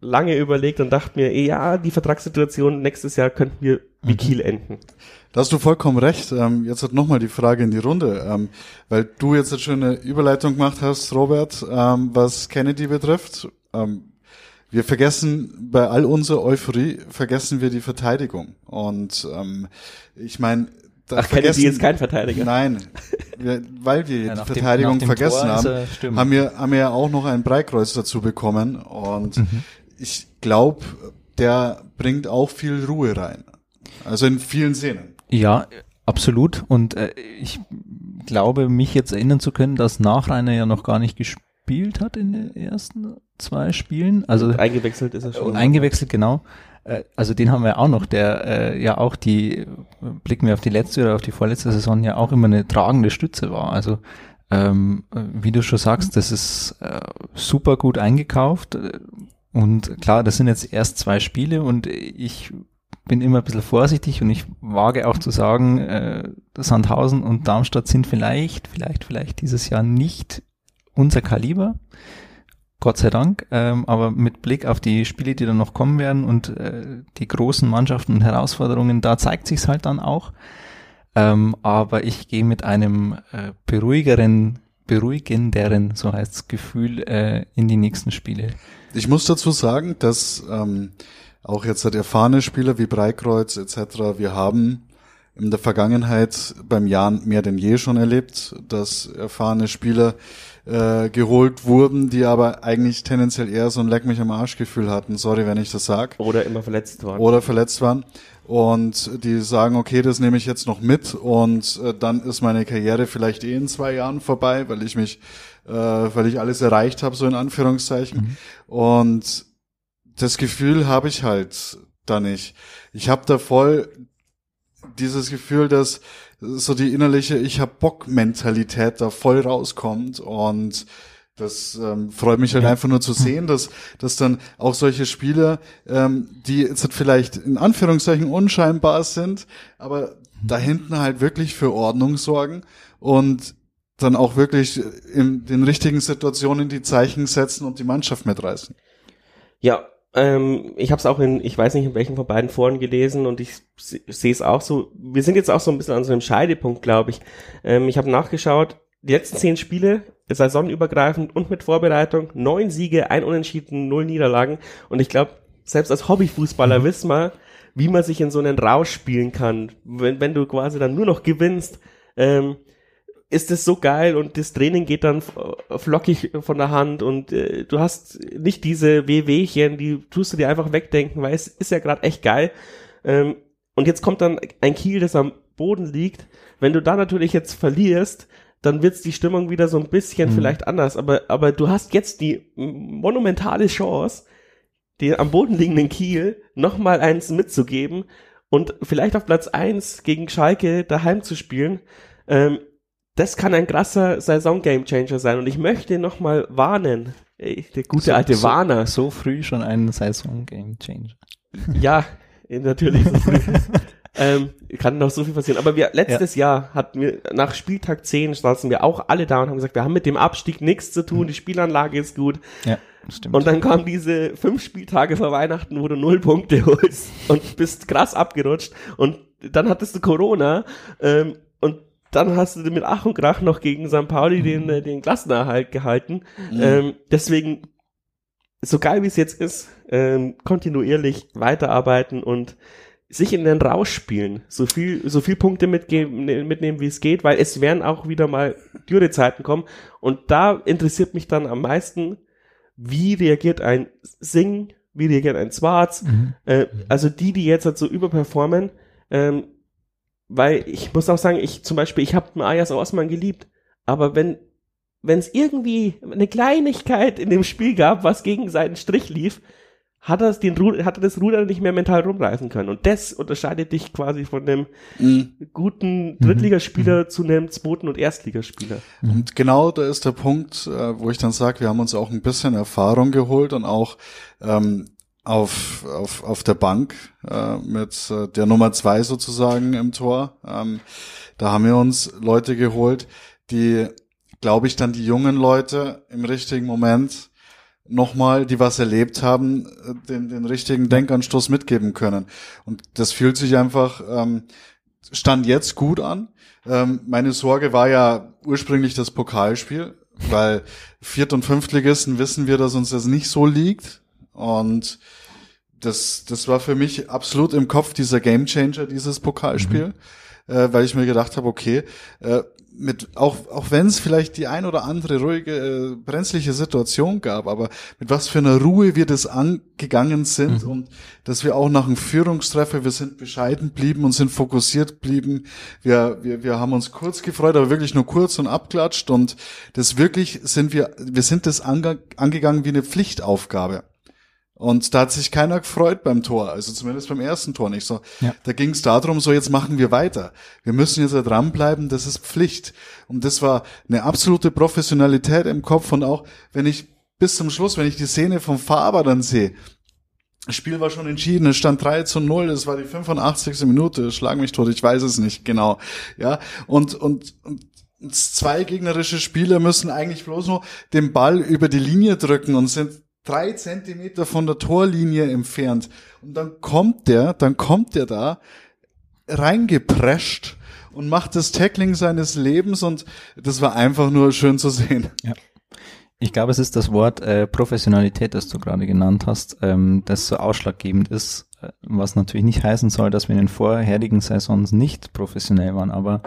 lange überlegt und dachte mir, ja, die Vertragssituation nächstes Jahr könnten wir wie mhm. Kiel enden. Da hast du vollkommen recht. Ähm, jetzt hat nochmal die Frage in die Runde, ähm, weil du jetzt eine schöne Überleitung gemacht hast, Robert, ähm, was Kennedy betrifft. Ähm, wir vergessen bei all unserer Euphorie vergessen wir die Verteidigung und ähm, ich meine da Ach, Kennedy ist kein Verteidiger. Nein, wir, weil wir Ja, die Verteidigung dem vergessen Tor haben, haben wir, haben wir ja auch noch ein Breitkreuz dazu bekommen und Mhm. Ich glaube, der bringt auch viel Ruhe rein. Also in vielen Szenen. Ja, absolut. Und äh, ich glaube, mich jetzt erinnern zu können, dass Nachreiner ja noch gar nicht gespielt hat in den ersten zwei Spielen. Also Eingewechselt ist er schon. eingewechselt, genau. Äh, Also den haben wir auch noch, der äh, ja auch die, äh, blicken wir auf die letzte oder auf die vorletzte Saison ja auch immer eine tragende Stütze war. Also ähm, äh, wie du schon sagst, das ist äh, super gut eingekauft. Und klar, das sind jetzt erst zwei Spiele und ich bin immer ein bisschen vorsichtig und ich wage auch zu sagen, äh, Sandhausen und Darmstadt sind vielleicht, vielleicht, vielleicht dieses Jahr nicht unser Kaliber. Gott sei Dank, ähm, aber mit Blick auf die Spiele, die dann noch kommen werden und äh, die großen Mannschaften und Herausforderungen, da zeigt sich's halt dann auch. Ähm, aber ich gehe mit einem äh, beruhigeren, beruhigenderen, so heißt's Gefühl, äh, in die nächsten Spiele. Ich muss dazu sagen, dass ähm, auch jetzt halt erfahrene Spieler wie Breikreuz etc., wir haben in der Vergangenheit beim Jan mehr denn je schon erlebt, dass erfahrene Spieler äh, geholt wurden, die aber eigentlich tendenziell eher so ein Leck mich am Arsch Gefühl hatten. Sorry, wenn ich das sag. Oder immer verletzt worden. Oder verletzt waren. Und die sagen, okay, das nehme ich jetzt noch mit und äh, dann ist meine Karriere vielleicht eh in zwei Jahren vorbei, weil ich mich, äh, weil ich alles erreicht habe, so in Anführungszeichen. Und das Gefühl habe ich halt da nicht. Ich habe da voll dieses Gefühl, dass so die innerliche Ich hab Bock Mentalität da voll rauskommt. Und das ähm, freut mich halt einfach nur zu sehen, dass, dass dann auch solche Spieler, ähm, die jetzt vielleicht in Anführungszeichen unscheinbar sind, aber da hinten halt wirklich für Ordnung sorgen. Und dann auch wirklich in den richtigen Situationen die Zeichen setzen und die Mannschaft mitreißen. Ja, ähm, ich habe es auch in, ich weiß nicht in welchen von beiden Foren gelesen und ich se- sehe es auch so. Wir sind jetzt auch so ein bisschen an so einem Scheidepunkt, glaube ich. Ähm, ich habe nachgeschaut, die letzten zehn Spiele, saisonübergreifend und mit Vorbereitung, neun Siege, ein Unentschieden, null Niederlagen. Und ich glaube, selbst als Hobbyfußballer wissen wir, wie man sich in so einen Rausch spielen kann. Wenn, wenn du quasi dann nur noch gewinnst, ähm, ist es so geil und das Training geht dann f- flockig von der Hand und äh, du hast nicht diese Wehwehchen, die tust du dir einfach wegdenken, weil es ist ja gerade echt geil. Ähm, und jetzt kommt dann ein Kiel, das am Boden liegt. Wenn du da natürlich jetzt verlierst, dann wird's die Stimmung wieder so ein bisschen Mhm. vielleicht anders. Aber, aber du hast jetzt die monumentale Chance, dir am Boden liegenden Kiel nochmal eins mitzugeben und vielleicht auf Platz eins gegen Schalke daheim zu spielen. Ähm, das kann ein krasser Saison-Game-Changer sein. Und ich möchte nochmal warnen. Ey, der gute So- alte so- Warner. So früh schon ein Saison-Game-Changer. Ja, natürlich. So früh. <laughs> ähm, kann noch so viel passieren. Aber wir, letztes Jahr hatten wir, nach Spieltag 10 saßen wir auch alle da und haben gesagt, wir haben mit dem Abstieg nichts zu tun, die Spielanlage ist gut. Ja, stimmt. Und dann kamen diese fünf Spieltage vor Weihnachten, wo du null Punkte holst und bist krass abgerutscht. Und dann hattest du Corona ähm, dann hast du mit Ach und Krach noch gegen St. Pauli den, äh, den Klassenerhalt gehalten. Ähm, deswegen, so geil wie es jetzt ist, ähm, kontinuierlich weiterarbeiten und sich in den Rausch spielen, so viel, so viel Punkte mitgeben, ne- mitnehmen, wie es geht, weil es werden auch wieder mal Dürrezeiten kommen. Und da interessiert mich dann am meisten, wie reagiert ein Sing, wie reagiert ein Zwarz, Mhm. äh, also die, die jetzt halt so überperformen, ähm, weil ich muss auch sagen, ich zum Beispiel, ich habe Ayas Osman geliebt, aber wenn wenn es irgendwie eine Kleinigkeit in dem Spiel gab, was gegen seinen Strich lief, hat er, den, hat er das Ruder nicht mehr mental rumreißen können. Und das unterscheidet dich quasi von einem Mhm. guten Drittligaspieler zu einem zweiten und Erstligaspieler. Und genau da ist der Punkt, äh, wo ich dann sage, wir haben uns auch ein bisschen Erfahrung geholt und auch ähm, auf, auf, auf der Bank äh, mit äh, der Nummer zwei sozusagen im Tor. Ähm, da haben wir uns Leute geholt, die, glaube ich, dann die jungen Leute im richtigen Moment nochmal, die was erlebt haben, äh, den, den richtigen Denkanstoß mitgeben können. Und das fühlt sich einfach, ähm, stand jetzt gut an. Ähm, meine Sorge war ja ursprünglich das Pokalspiel, weil Viert- und Fünftligisten wissen wir, dass uns das nicht so liegt. Und das, das war für mich absolut im Kopf dieser Gamechanger, dieses Pokalspiel. äh, weil ich mir gedacht habe, okay, äh, mit auch auch wenn es vielleicht die ein oder andere ruhige äh, brenzliche Situation gab, aber mit was für einer Ruhe wir das angegangen sind mhm. und dass wir auch nach dem Führungstreffer wir sind bescheiden blieben und sind fokussiert blieben. Wir wir wir haben uns kurz gefreut, aber wirklich nur kurz und abklatscht und das wirklich sind wir wir sind das ange angegangen wie eine Pflichtaufgabe. Und da hat sich keiner gefreut beim Tor, also zumindest beim ersten Tor nicht so. Ja. Da ging es darum, so jetzt machen wir weiter. Wir müssen jetzt da dranbleiben, das ist Pflicht. Und das war eine absolute Professionalität im Kopf und auch, wenn ich bis zum Schluss, wenn ich die Szene vom Faber dann sehe, das Spiel war schon entschieden, es stand 3 zu 0, es war die 85. Minute, schlag mich tot, ich weiß es nicht genau. Ja, und, und, und zwei gegnerische Spieler müssen eigentlich bloß nur den Ball über die Linie drücken und sind drei Zentimeter von der Torlinie entfernt. Und dann kommt der, dann kommt der da reingeprescht und macht das Tackling seines Lebens und das war einfach nur schön zu sehen. Ja. Ich glaube, es ist das Wort äh, Professionalität, das du gerade genannt hast, ähm, das so ausschlaggebend ist, äh, was natürlich nicht heißen soll, dass wir in den vorherigen Saisons nicht professionell waren, aber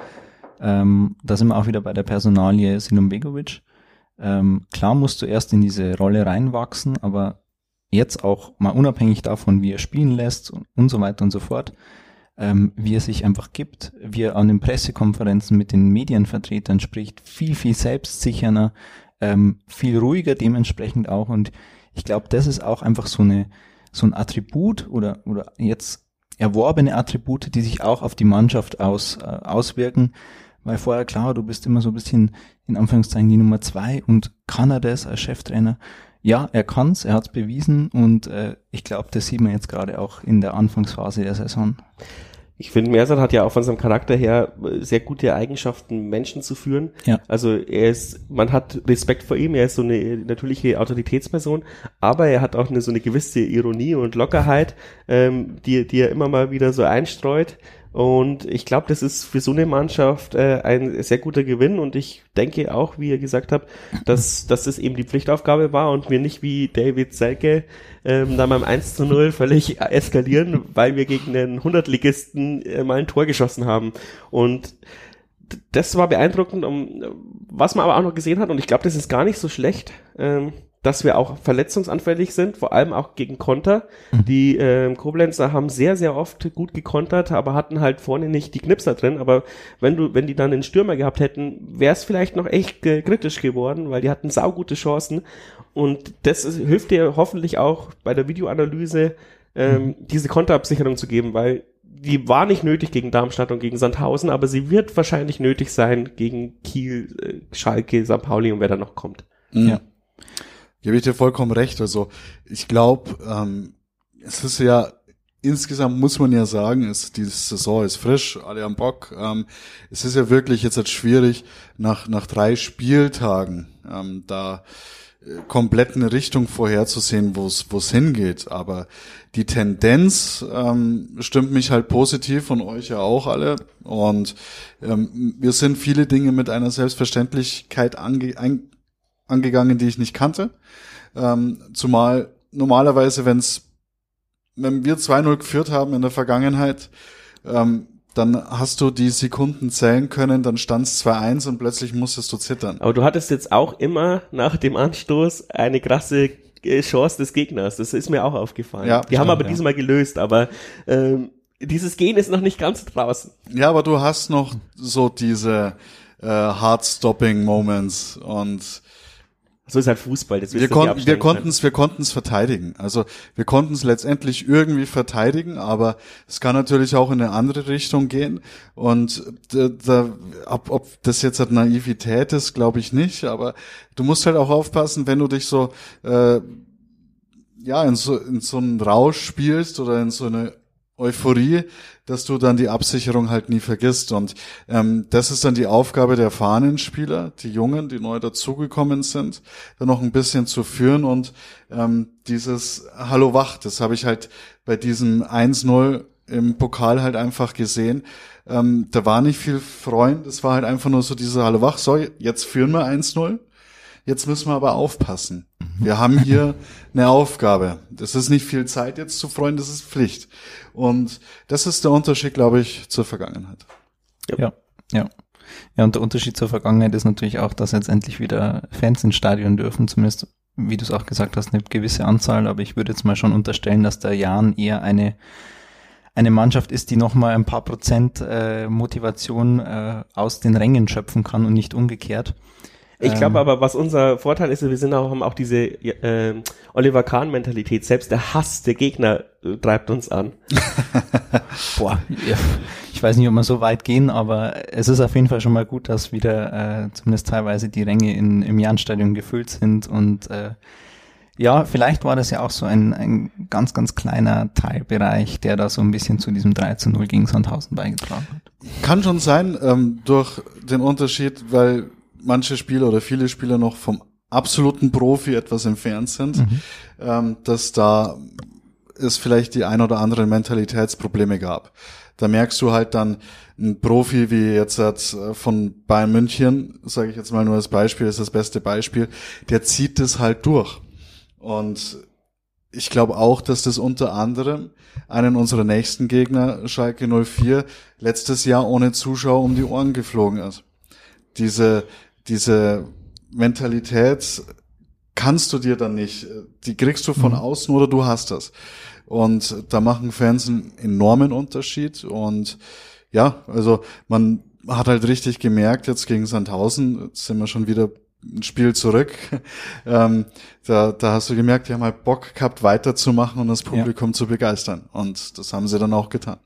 ähm, da sind wir auch wieder bei der Personalie Sinom Begovic, ähm, klar musst du erst in diese Rolle reinwachsen, aber jetzt auch mal unabhängig davon, wie er spielen lässt und, und so weiter und so fort, ähm, wie er sich einfach gibt, wie er an den Pressekonferenzen mit den Medienvertretern spricht, viel, viel selbstsicherner, ähm, viel ruhiger dementsprechend auch. Und ich glaube, das ist auch einfach so eine, so ein Attribut oder, oder jetzt erworbene Attribute, die sich auch auf die Mannschaft aus, äh, auswirken, weil vorher klar, du bist immer so ein bisschen in Anführungszeichen die Nummer zwei und kann er das als Cheftrainer? Ja, er kann's, er hat's bewiesen und äh, ich glaube, das sieht man jetzt gerade auch in der Anfangsphase der Saison. Ich finde, Mersat hat ja auch von seinem Charakter her äh, sehr gute Eigenschaften, Menschen zu führen. Ja. Also er ist, man hat Respekt vor ihm, er ist so eine natürliche Autoritätsperson, aber er hat auch eine so eine gewisse Ironie und Lockerheit, ähm, die, die er immer mal wieder so einstreut. Und ich glaube, das ist für so eine Mannschaft äh, ein sehr guter Gewinn. Und ich denke auch, wie ihr gesagt habt, dass, dass das eben die Pflichtaufgabe war und wir nicht wie David Selke ähm, da beim 1 zu 0 völlig eskalieren, weil wir gegen den 100-Ligisten äh, mal ein Tor geschossen haben. Und das war beeindruckend. Um, was man aber auch noch gesehen hat, und ich glaube, das ist gar nicht so schlecht, ähm, dass wir auch verletzungsanfällig sind, vor allem auch gegen Konter. Mhm. Die äh, Koblenzer haben sehr, sehr oft gut gekontert, aber hatten halt vorne nicht die Knipser drin. Aber wenn du, wenn die dann den Stürmer gehabt hätten, wäre es vielleicht noch echt äh, kritisch geworden, weil die hatten saugute Chancen. Und das ist, hilft dir hoffentlich auch bei der Videoanalyse, ähm, mhm. diese Konterabsicherung zu geben, weil die war nicht nötig gegen Darmstadt und gegen Sandhausen, aber sie wird wahrscheinlich nötig sein gegen Kiel, äh, Schalke, St. Pauli und wer da noch kommt. Ja. Gebe ich dir vollkommen recht. Also ich glaube, ähm, es ist ja insgesamt muss man ja sagen, ist, die Saison ist frisch, alle am Bock. Ähm, es ist ja wirklich jetzt halt schwierig, nach, nach drei Spieltagen ähm, da äh, komplett eine Richtung vorherzusehen, wo es wo es hingeht. Aber die Tendenz ähm, stimmt mich halt positiv und euch ja auch alle. Und ähm, wir sind viele Dinge mit einer Selbstverständlichkeit ange, ein, angegangen, die ich nicht kannte. Ähm, zumal normalerweise, wenn's, wenn wir 2-0 geführt haben in der Vergangenheit, ähm, dann hast du die Sekunden zählen können, dann stand's 2-1 und plötzlich musstest du zittern. Aber du hattest jetzt auch immer nach dem Anstoß eine krasse äh, Chance des Gegners. Das ist mir auch aufgefallen. Ja, die stimmt, haben aber ja. diesmal gelöst, aber ähm, dieses Gehen ist noch nicht ganz draußen. Ja, aber du hast noch so diese äh, Hard-Stopping Moments und so ist halt Fußball. Das wir, konnten, wir konnten es, wir konnten es verteidigen. Also wir konnten es letztendlich irgendwie verteidigen, aber es kann natürlich auch in eine andere Richtung gehen. Und da, da, ob, ob das jetzt halt Naivität ist, glaube ich nicht. Aber du musst halt auch aufpassen, wenn du dich so äh, ja in so in so einen Rausch spielst oder in so eine Euphorie, dass du dann die Absicherung halt nie vergisst. Und ähm, das ist dann die Aufgabe der Fahnenspieler, die Jungen, die neu dazugekommen sind, dann noch ein bisschen zu führen und ähm, dieses Hallo Wach, das habe ich halt bei diesem 1-0 im Pokal halt einfach gesehen. Ähm, da war nicht viel Freund, es war halt einfach nur so diese Hallo Wach, so, jetzt führen wir 1-0. Jetzt müssen wir aber aufpassen. Mhm. Wir haben hier eine Aufgabe. Das ist nicht viel Zeit jetzt zu freuen, das ist Pflicht. Und das ist der Unterschied, glaube ich, zur Vergangenheit. Ja, ja. Ja, und der Unterschied zur Vergangenheit ist natürlich auch, dass jetzt endlich wieder Fans ins Stadion dürfen, zumindest, wie du es auch gesagt hast, eine gewisse Anzahl, aber ich würde jetzt mal schon unterstellen, dass der Jan eher eine eine Mannschaft ist, die nochmal ein paar Prozent äh, Motivation äh, aus den Rängen schöpfen kann und nicht umgekehrt. Ich glaube ähm, aber, was unser Vorteil ist, wir sind auch, haben auch diese äh, Oliver Kahn-Mentalität. Selbst der Hass der Gegner äh, treibt uns an. <laughs> Boah, ich weiß nicht, ob wir so weit gehen, aber es ist auf jeden Fall schon mal gut, dass wieder äh, zumindest teilweise die Ränge in, im Jahnstadion gefüllt sind und äh, ja, vielleicht war das ja auch so ein, ein ganz, ganz kleiner Teilbereich, der da so ein bisschen zu diesem 3 zu 0 gegen Sandhausen beigetragen hat. Kann schon sein, ähm, durch den Unterschied, weil manche Spieler oder viele Spieler noch vom absoluten Profi etwas entfernt sind, mhm. ähm, dass da es vielleicht die ein oder anderen Mentalitätsprobleme gab. Da merkst du halt dann, ein Profi wie jetzt äh, von Bayern München, sage ich jetzt mal nur als Beispiel, ist das beste Beispiel, der zieht das halt durch. Und ich glaube auch, dass das unter anderem einen unserer nächsten Gegner, Schalke 04, letztes Jahr ohne Zuschauer um die Ohren geflogen ist. Diese, diese Mentalität kannst du dir dann nicht, die kriegst du von mhm. außen oder du hast das. Und da machen Fans einen enormen Unterschied und ja, also man hat halt richtig gemerkt, jetzt gegen Sandhausen, jetzt sind wir schon wieder ein Spiel zurück. <laughs> Ähm, da, da hast du gemerkt, die haben halt Bock gehabt, weiterzumachen und das Publikum ja. zu begeistern. Und das haben sie dann auch getan.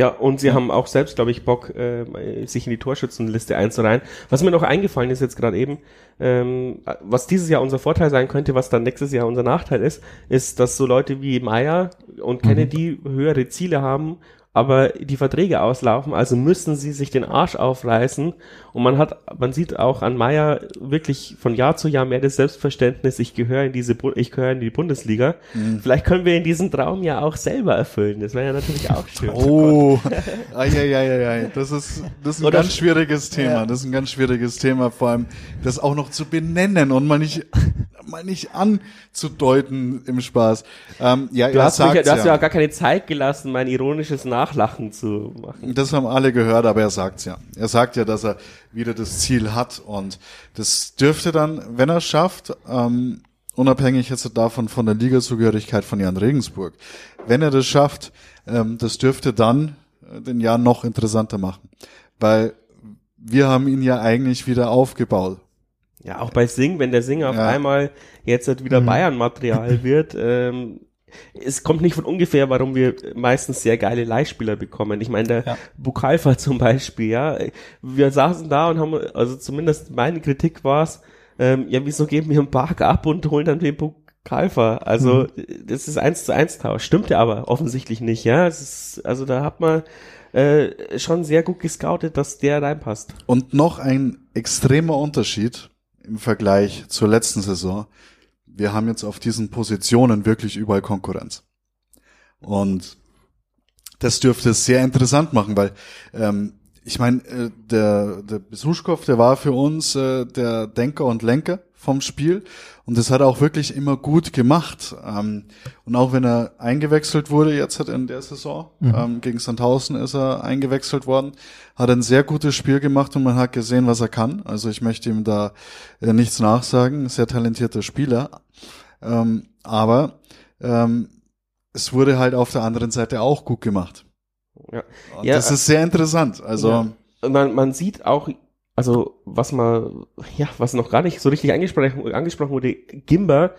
Ja, und sie ja. haben auch selbst, glaube ich, Bock, äh, sich in die Torschützenliste einzureihen. Was mir noch eingefallen ist jetzt gerade eben, ähm, was dieses Jahr unser Vorteil sein könnte, was dann nächstes Jahr unser Nachteil ist, ist, dass so Leute wie Meyer und Kennedy mhm. höhere Ziele haben aber die Verträge auslaufen, also müssen sie sich den Arsch aufreißen und man hat, man sieht auch an Meier wirklich von Jahr zu Jahr mehr das Selbstverständnis, ich gehöre in diese, ich gehöre in die Bundesliga. Mhm. Vielleicht können wir in diesen Traum ja auch selber erfüllen, das wäre ja natürlich auch <laughs> schön. Oh, <laughs> ai. das ist, das ist ein Oder ganz schwieriges <laughs> Thema, ja. das ist ein ganz schwieriges Thema, vor allem das auch noch zu benennen und mal nicht, mal nicht anzudeuten im Spaß. Ähm, ja, du hast, mich, du hast ja auch gar keine Zeit gelassen, mein ironisches Nach Nachlachen zu machen. Das haben alle gehört, aber er sagt's ja. Er sagt ja, dass er wieder das Ziel hat und das dürfte dann, wenn er es schafft, ähm, unabhängig jetzt davon von der Ligazugehörigkeit von Jan Regensburg, wenn er das schafft, ähm, das dürfte dann äh, den Jahr noch interessanter machen, weil wir haben ihn ja eigentlich wieder aufgebaut. Ja, auch bei Sing, wenn der Sing auf ja. einmal jetzt halt wieder mhm. Bayern-Material <laughs> wird, ähm, es kommt nicht von ungefähr, warum wir meistens sehr geile Leihspieler bekommen. Ich meine, der ja. Bukalfa zum Beispiel, ja. Wir saßen da und haben, also zumindest meine Kritik war es, ähm, ja, wieso geben wir einen Park ab und holen dann den Bukalfa? Also, mhm. das ist eins zu eins Tausch. Stimmt ja aber offensichtlich nicht, ja. Ist, also da hat man äh, schon sehr gut gescoutet, dass der reinpasst. Und noch ein extremer Unterschied im Vergleich zur letzten Saison wir haben jetzt auf diesen Positionen wirklich überall Konkurrenz. Und das dürfte es sehr interessant machen, weil ähm, ich meine, äh, der, der Besuschkow, der war für uns äh, der Denker und Lenker vom Spiel und das hat er auch wirklich immer gut gemacht. Ähm, und auch wenn er eingewechselt wurde, jetzt hat er in der Saison, mhm. ähm, gegen Sandhausen ist er eingewechselt worden, hat ein sehr gutes Spiel gemacht und man hat gesehen, was er kann. Also ich möchte ihm da äh, nichts nachsagen, sehr talentierter Spieler. Ähm, aber ähm, es wurde halt auf der anderen Seite auch gut gemacht. Ja. ja das ist sehr interessant. Also ja. man, man sieht auch also was mal, ja, was noch gar nicht so richtig angesprochen, angesprochen wurde, Gimba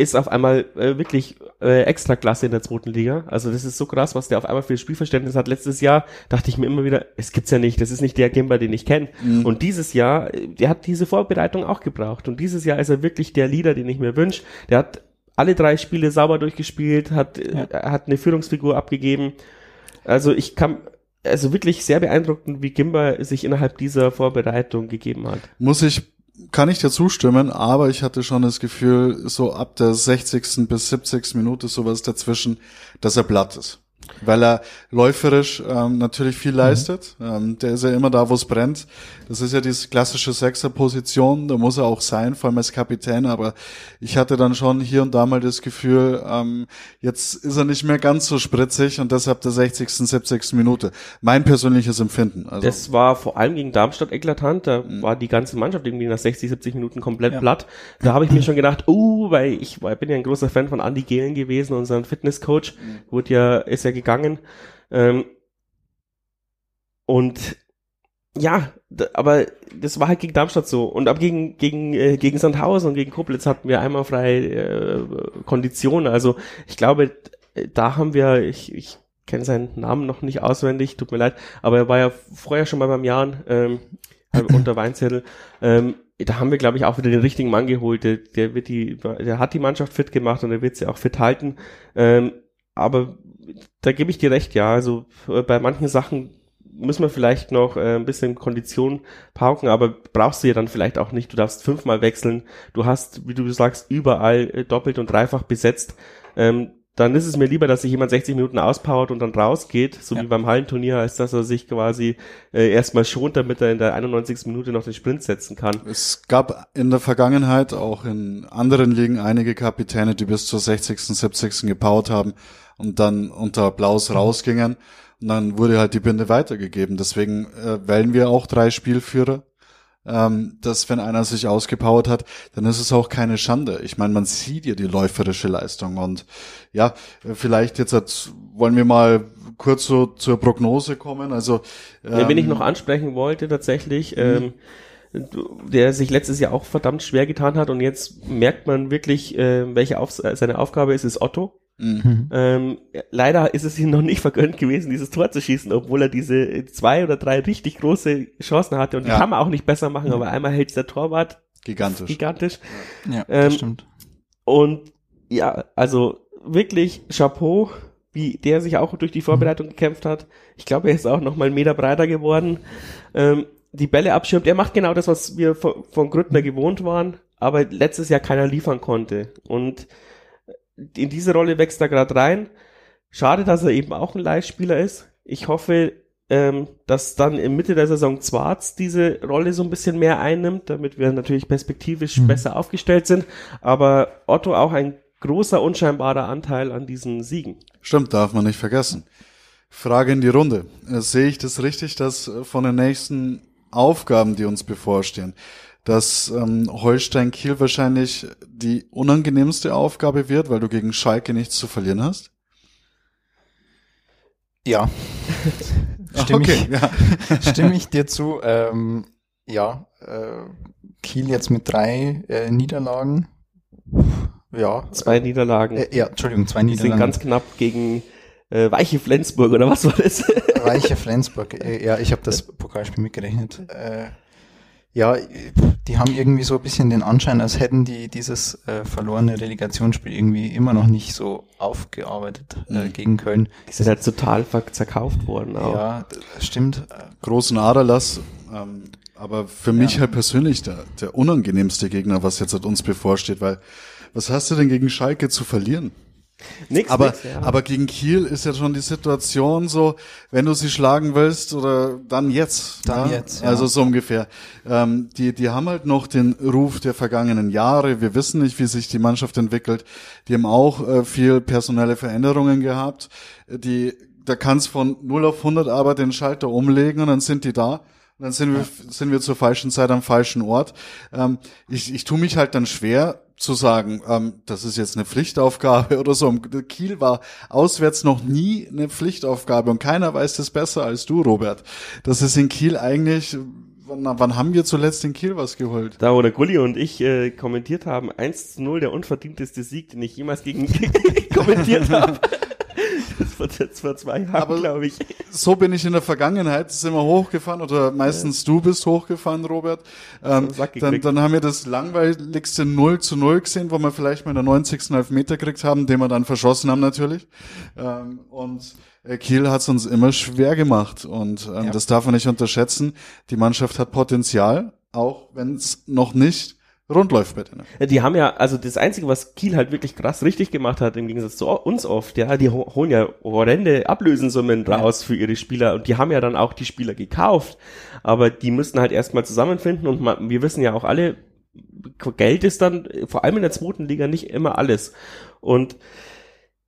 ist auf einmal äh, wirklich äh, Extraklasse in der zweiten Liga. Also das ist so krass, was der auf einmal für Spielverständnis hat. Letztes Jahr dachte ich mir immer wieder, es gibt's ja nicht, das ist nicht der Gimba, den ich kenne. Mhm. Und dieses Jahr, der hat diese Vorbereitung auch gebraucht. Und dieses Jahr ist er wirklich der Leader, den ich mir wünsche. Der hat alle drei Spiele sauber durchgespielt, hat, ja. äh, hat eine Führungsfigur abgegeben. Also ich kann, also wirklich sehr beeindruckend, wie Gimba sich innerhalb dieser Vorbereitung gegeben hat. Muss ich, kann ich dir zustimmen, aber ich hatte schon das Gefühl, so ab der 60. bis 70. Minute sowas dazwischen, dass er platt ist. Weil er läuferisch ähm, natürlich viel leistet. Mhm. Ähm, der ist ja immer da, wo es brennt. Das ist ja diese klassische Sechser-Position, da muss er auch sein, vor allem als Kapitän, aber ich hatte dann schon hier und da mal das Gefühl, ähm, jetzt ist er nicht mehr ganz so spritzig und deshalb der 60., 70. Minute. Mein persönliches Empfinden. Also. Das war vor allem gegen Darmstadt eklatant, da mhm. war die ganze Mannschaft irgendwie nach 60, 70 Minuten komplett ja. platt. Da habe ich mir schon gedacht, oh, weil ich, weil ich bin ja ein großer Fan von Andy Gehlen gewesen, unserem Fitnesscoach, mhm. wurde ja, ist ja gegangen. Ähm, und ja, aber das war halt gegen Darmstadt so. Und ab gegen, gegen, äh, gegen Sandhausen und gegen Koblitz hatten wir einmal freie äh, Konditionen. Also ich glaube, da haben wir, ich, ich kenne seinen Namen noch nicht auswendig, tut mir leid, aber er war ja vorher schon mal beim Jahren ähm, <clears throat> unter Weinzettel. Ähm, da haben wir, glaube ich, auch wieder den richtigen Mann geholt. Der, der wird die, der hat die Mannschaft fit gemacht und er wird sie auch fit halten. Ähm, aber da gebe ich dir recht, ja. Also äh, bei manchen Sachen müssen wir vielleicht noch äh, ein bisschen Kondition pauken, aber brauchst du ja dann vielleicht auch nicht. Du darfst fünfmal wechseln. Du hast, wie du sagst, überall äh, doppelt und dreifach besetzt. Ähm, dann ist es mir lieber, dass sich jemand 60 Minuten auspowert und dann rausgeht, so ja. wie beim Hallenturnier, als dass er sich quasi äh, erstmal schont, damit er in der 91. Minute noch den Sprint setzen kann. Es gab in der Vergangenheit auch in anderen Ligen einige Kapitäne, die bis zur 60., 70. gepowert haben und dann unter Applaus rausgingen. Und dann wurde halt die Binde weitergegeben. Deswegen äh, wählen wir auch drei Spielführer. Ähm, dass wenn einer sich ausgepowert hat, dann ist es auch keine Schande. Ich meine, man sieht ja die läuferische Leistung und ja, vielleicht jetzt hat, wollen wir mal kurz so zur Prognose kommen. Also ähm, wenn ich noch ansprechen wollte tatsächlich. Mhm. Ähm, der sich letztes Jahr auch verdammt schwer getan hat und jetzt merkt man wirklich, äh, welche Auf seine Aufgabe ist, ist Otto. Mhm. Ähm, leider ist es ihm noch nicht vergönnt gewesen, dieses Tor zu schießen, obwohl er diese zwei oder drei richtig große Chancen hatte und die kann man auch nicht besser machen, aber einmal hält der Torwart gigantisch. Gigantisch. Ja, ähm, das stimmt. Und ja, also wirklich Chapeau, wie der sich auch durch die Vorbereitung mhm. gekämpft hat. Ich glaube, er ist auch noch mal einen Meter breiter geworden. Ähm, die Bälle abschirmt. Er macht genau das, was wir von, von Grüttner gewohnt waren, aber letztes Jahr keiner liefern konnte. Und in diese Rolle wächst er gerade rein. Schade, dass er eben auch ein Leihspieler ist. Ich hoffe, ähm, dass dann im Mitte der Saison Zwarz diese Rolle so ein bisschen mehr einnimmt, damit wir natürlich perspektivisch mhm. besser aufgestellt sind. Aber Otto auch ein großer, unscheinbarer Anteil an diesen Siegen. Stimmt, darf man nicht vergessen. Frage in die Runde. Äh, sehe ich das richtig, dass äh, von den nächsten Aufgaben, die uns bevorstehen, dass ähm, Holstein Kiel wahrscheinlich die unangenehmste Aufgabe wird, weil du gegen Schalke nichts zu verlieren hast? Ja. <laughs> stimme, okay, ich, ja. <laughs> stimme ich dir zu. Ähm, ja, äh, Kiel jetzt mit drei äh, Niederlagen. Ja. Zwei Niederlagen. Äh, ja, Entschuldigung, zwei Niederlagen. Die sind ganz knapp gegen äh, Weiche Flensburg oder was war das? Weiche Flensburg. Äh, ja, ich habe das Pokalspiel mitgerechnet. Äh, ja, die haben irgendwie so ein bisschen den Anschein, als hätten die dieses äh, verlorene Relegationsspiel irgendwie immer noch nicht so aufgearbeitet äh, mhm. gegen Köln. Die sind halt total zerkauft worden auch. Ja, das stimmt. Großen Aderlass, ähm, aber für mich ja. halt persönlich der, der unangenehmste Gegner, was jetzt uns bevorsteht, weil was hast du denn gegen Schalke zu verlieren? Nix, aber, nix, ja. aber gegen Kiel ist ja schon die Situation so, wenn du sie schlagen willst oder dann jetzt. Dann ja? jetzt. Ja. Also so ungefähr. Ähm, die, die haben halt noch den Ruf der vergangenen Jahre. Wir wissen nicht, wie sich die Mannschaft entwickelt. Die haben auch äh, viel personelle Veränderungen gehabt. Die, da kannst von 0 auf 100 aber den Schalter umlegen und dann sind die da. Und dann sind wir, sind wir zur falschen Zeit am falschen Ort. Ähm, ich, ich tue mich halt dann schwer, zu sagen, ähm, das ist jetzt eine Pflichtaufgabe oder so. Kiel war auswärts noch nie eine Pflichtaufgabe und keiner weiß das besser als du, Robert. Das ist in Kiel eigentlich, wann, wann haben wir zuletzt in Kiel was geholt? Da, wo der Gulli und ich äh, kommentiert haben, 1 zu 0, der unverdienteste Sieg, den ich jemals gegen <laughs> kommentiert habe. Das war jetzt vor zwei Jahren, glaube ich. So bin ich in der Vergangenheit, sind wir hochgefahren oder meistens ja. du bist hochgefahren, Robert. Ähm, dann, dann haben wir das langweiligste 0 zu 0 gesehen, wo wir vielleicht mal in der 90. Elfmeter gekriegt haben, den wir dann verschossen haben natürlich. Ähm, und äh, Kiel hat es uns immer schwer gemacht und ähm, ja. das darf man nicht unterschätzen. Die Mannschaft hat Potenzial, auch wenn es noch nicht rund läuft bei denen. Die haben ja, also das Einzige, was Kiel halt wirklich krass richtig gemacht hat, im Gegensatz zu uns oft, ja, die holen ja horrende Ablösensummen raus für ihre Spieler und die haben ja dann auch die Spieler gekauft, aber die müssten halt erstmal zusammenfinden und man, wir wissen ja auch alle, Geld ist dann vor allem in der zweiten Liga nicht immer alles. Und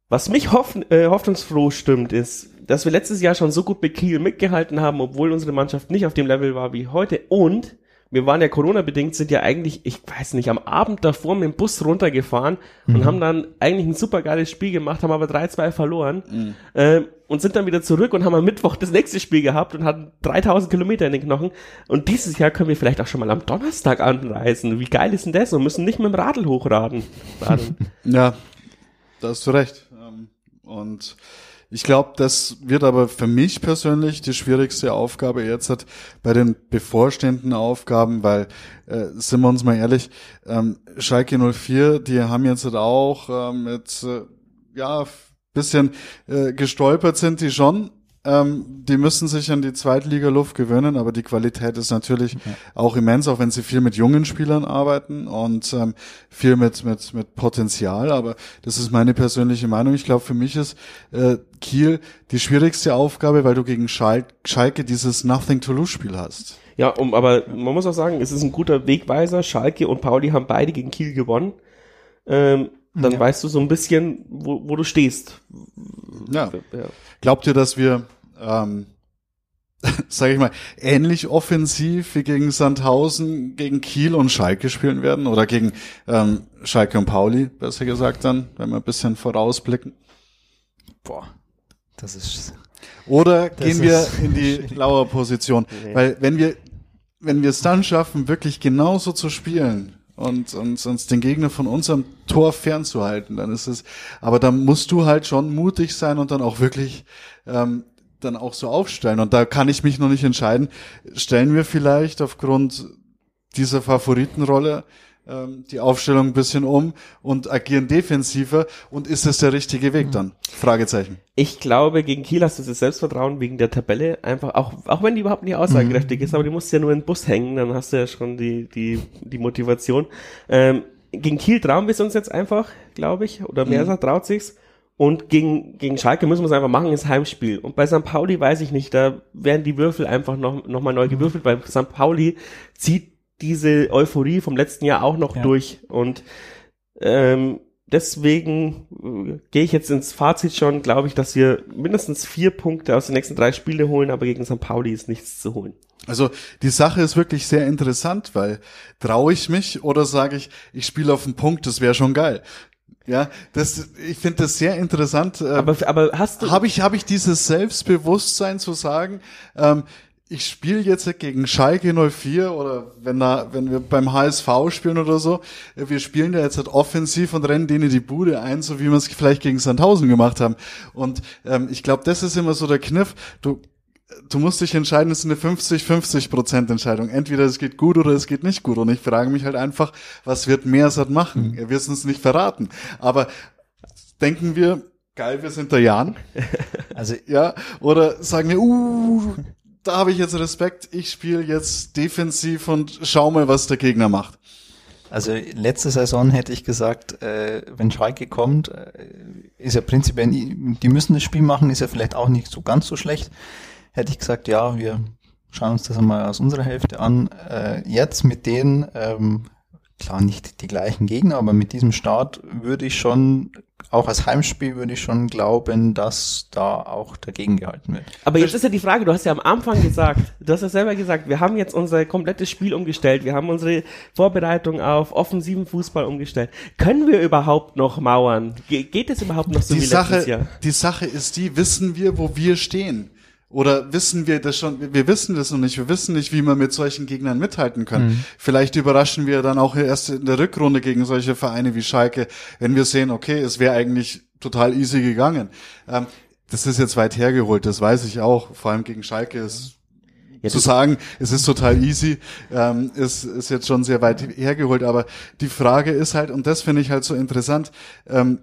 was mich hoff, äh, hoffnungsfroh stimmt, ist, dass wir letztes Jahr schon so gut mit Kiel mitgehalten haben, obwohl unsere Mannschaft nicht auf dem Level war wie heute und wir waren ja Corona-bedingt, sind ja eigentlich, ich weiß nicht, am Abend davor mit dem Bus runtergefahren mhm. und haben dann eigentlich ein super geiles Spiel gemacht, haben aber 3-2 verloren mhm. äh, und sind dann wieder zurück und haben am Mittwoch das nächste Spiel gehabt und hatten 3000 Kilometer in den Knochen. Und dieses Jahr können wir vielleicht auch schon mal am Donnerstag anreisen. Wie geil ist denn das? Und müssen nicht mit dem Radl hochraden. <laughs> ja, da hast du recht. Ähm, und ich glaube, das wird aber für mich persönlich die schwierigste Aufgabe jetzt hat bei den bevorstehenden Aufgaben, weil, äh, sind wir uns mal ehrlich, ähm, Schalke 04, die haben jetzt halt auch äh, mit, äh, ja, bisschen äh, gestolpert sind die schon, ähm, die müssen sich an die Zweitliga-Luft gewöhnen, aber die Qualität ist natürlich okay. auch immens, auch wenn sie viel mit jungen Spielern arbeiten und ähm, viel mit, mit, mit Potenzial. Aber das ist meine persönliche Meinung. Ich glaube, für mich ist äh, Kiel die schwierigste Aufgabe, weil du gegen Schal Schalke dieses Nothing-to-Lose-Spiel hast. Ja, um, aber man muss auch sagen, es ist ein guter Wegweiser. Schalke und Pauli haben beide gegen Kiel gewonnen. Ähm, dann ja. weißt du so ein bisschen, wo, wo du stehst. Ja. ja. Glaubt ihr, dass wir, ähm, <laughs> sage ich mal, ähnlich offensiv wie gegen Sandhausen, gegen Kiel und Schalke spielen werden? Oder gegen ähm, Schalke und Pauli, besser gesagt dann, wenn wir ein bisschen vorausblicken? Boah, das ist... Oder das gehen wir in die <laughs> lauer Position? Nee. Weil wenn wir wenn wir es dann schaffen, wirklich genauso zu spielen, und, und uns den Gegner von unserem Tor fernzuhalten, dann ist es, aber dann musst du halt schon mutig sein und dann auch wirklich ähm, dann auch so aufstellen. Und da kann ich mich noch nicht entscheiden. Stellen wir vielleicht aufgrund dieser Favoritenrolle ähm, die Aufstellung ein bisschen um und agieren defensiver und ist das der richtige Weg dann? Fragezeichen. Ich glaube, gegen Kiel hast du das Selbstvertrauen wegen der Tabelle einfach, auch, auch wenn die überhaupt nicht aussagekräftig mhm. ist, aber die musst ja nur in den Bus hängen, dann hast du ja schon die, die, die Motivation. Ähm, gegen Kiel trauen wir es uns jetzt einfach, glaube ich, oder Mersa mhm. traut sich's. Und gegen, gegen Schalke müssen wir es einfach machen, ist Heimspiel. Und bei St. Pauli weiß ich nicht, da werden die Würfel einfach noch, noch mal neu mhm. gewürfelt, weil St. Pauli zieht diese Euphorie vom letzten Jahr auch noch ja. durch und ähm, deswegen äh, gehe ich jetzt ins Fazit schon, glaube ich, dass wir mindestens vier Punkte aus den nächsten drei Spiele holen, aber gegen St. Pauli ist nichts zu holen. Also die Sache ist wirklich sehr interessant, weil traue ich mich oder sage ich, ich spiele auf den Punkt, das wäre schon geil. Ja, das, ich finde das sehr interessant. Aber, aber hast du habe ich habe ich dieses Selbstbewusstsein zu sagen, ähm, ich spiele jetzt gegen Schalke 04 oder wenn da, wenn wir beim HSV spielen oder so, wir spielen da jetzt halt offensiv und rennen denen die Bude ein, so wie wir es vielleicht gegen Sandhausen gemacht haben. Und ähm, ich glaube, das ist immer so der Kniff. Du, du musst dich entscheiden, es ist eine 50-50 Prozent Entscheidung. Entweder es geht gut oder es geht nicht gut. Und ich frage mich halt einfach, was wird Meersat machen? Mhm. Er wird es uns nicht verraten. Aber denken wir, geil, wir sind der Jan. <laughs> Also, ja, oder sagen wir, uh, da habe ich jetzt Respekt. Ich spiele jetzt defensiv und schau mal, was der Gegner macht. Also letzte Saison hätte ich gesagt, äh, wenn Schalke kommt, äh, ist ja prinzipiell, die müssen das Spiel machen, ist ja vielleicht auch nicht so ganz so schlecht. Hätte ich gesagt, ja, wir schauen uns das einmal aus unserer Hälfte an. Äh, jetzt mit denen, ähm, klar nicht die gleichen Gegner, aber mit diesem Start würde ich schon auch als Heimspiel würde ich schon glauben, dass da auch dagegen gehalten wird. Aber jetzt ist ja die Frage, du hast ja am Anfang gesagt, du hast ja selber gesagt, wir haben jetzt unser komplettes Spiel umgestellt, wir haben unsere Vorbereitung auf offensiven Fußball umgestellt. Können wir überhaupt noch mauern? Ge geht es überhaupt noch so die wie Sache, letztes Jahr? Die Sache ist die, wissen wir, wo wir stehen? Oder wissen wir das schon? Wir wissen das noch nicht. Wir wissen nicht, wie wir mit solchen Gegnern mithalten können. Mhm. Vielleicht überraschen wir dann auch erst in der Rückrunde gegen solche Vereine wie Schalke, wenn wir sehen, okay, es wäre eigentlich total easy gegangen. Ähm, das ist jetzt weit hergeholt, das weiß ich auch. Vor allem gegen Schalke ist ja, zu sagen, es ist total easy, ähm, ist, ist jetzt schon sehr weit hergeholt. Aber die Frage ist halt, und das finde ich halt so interessant, ähm,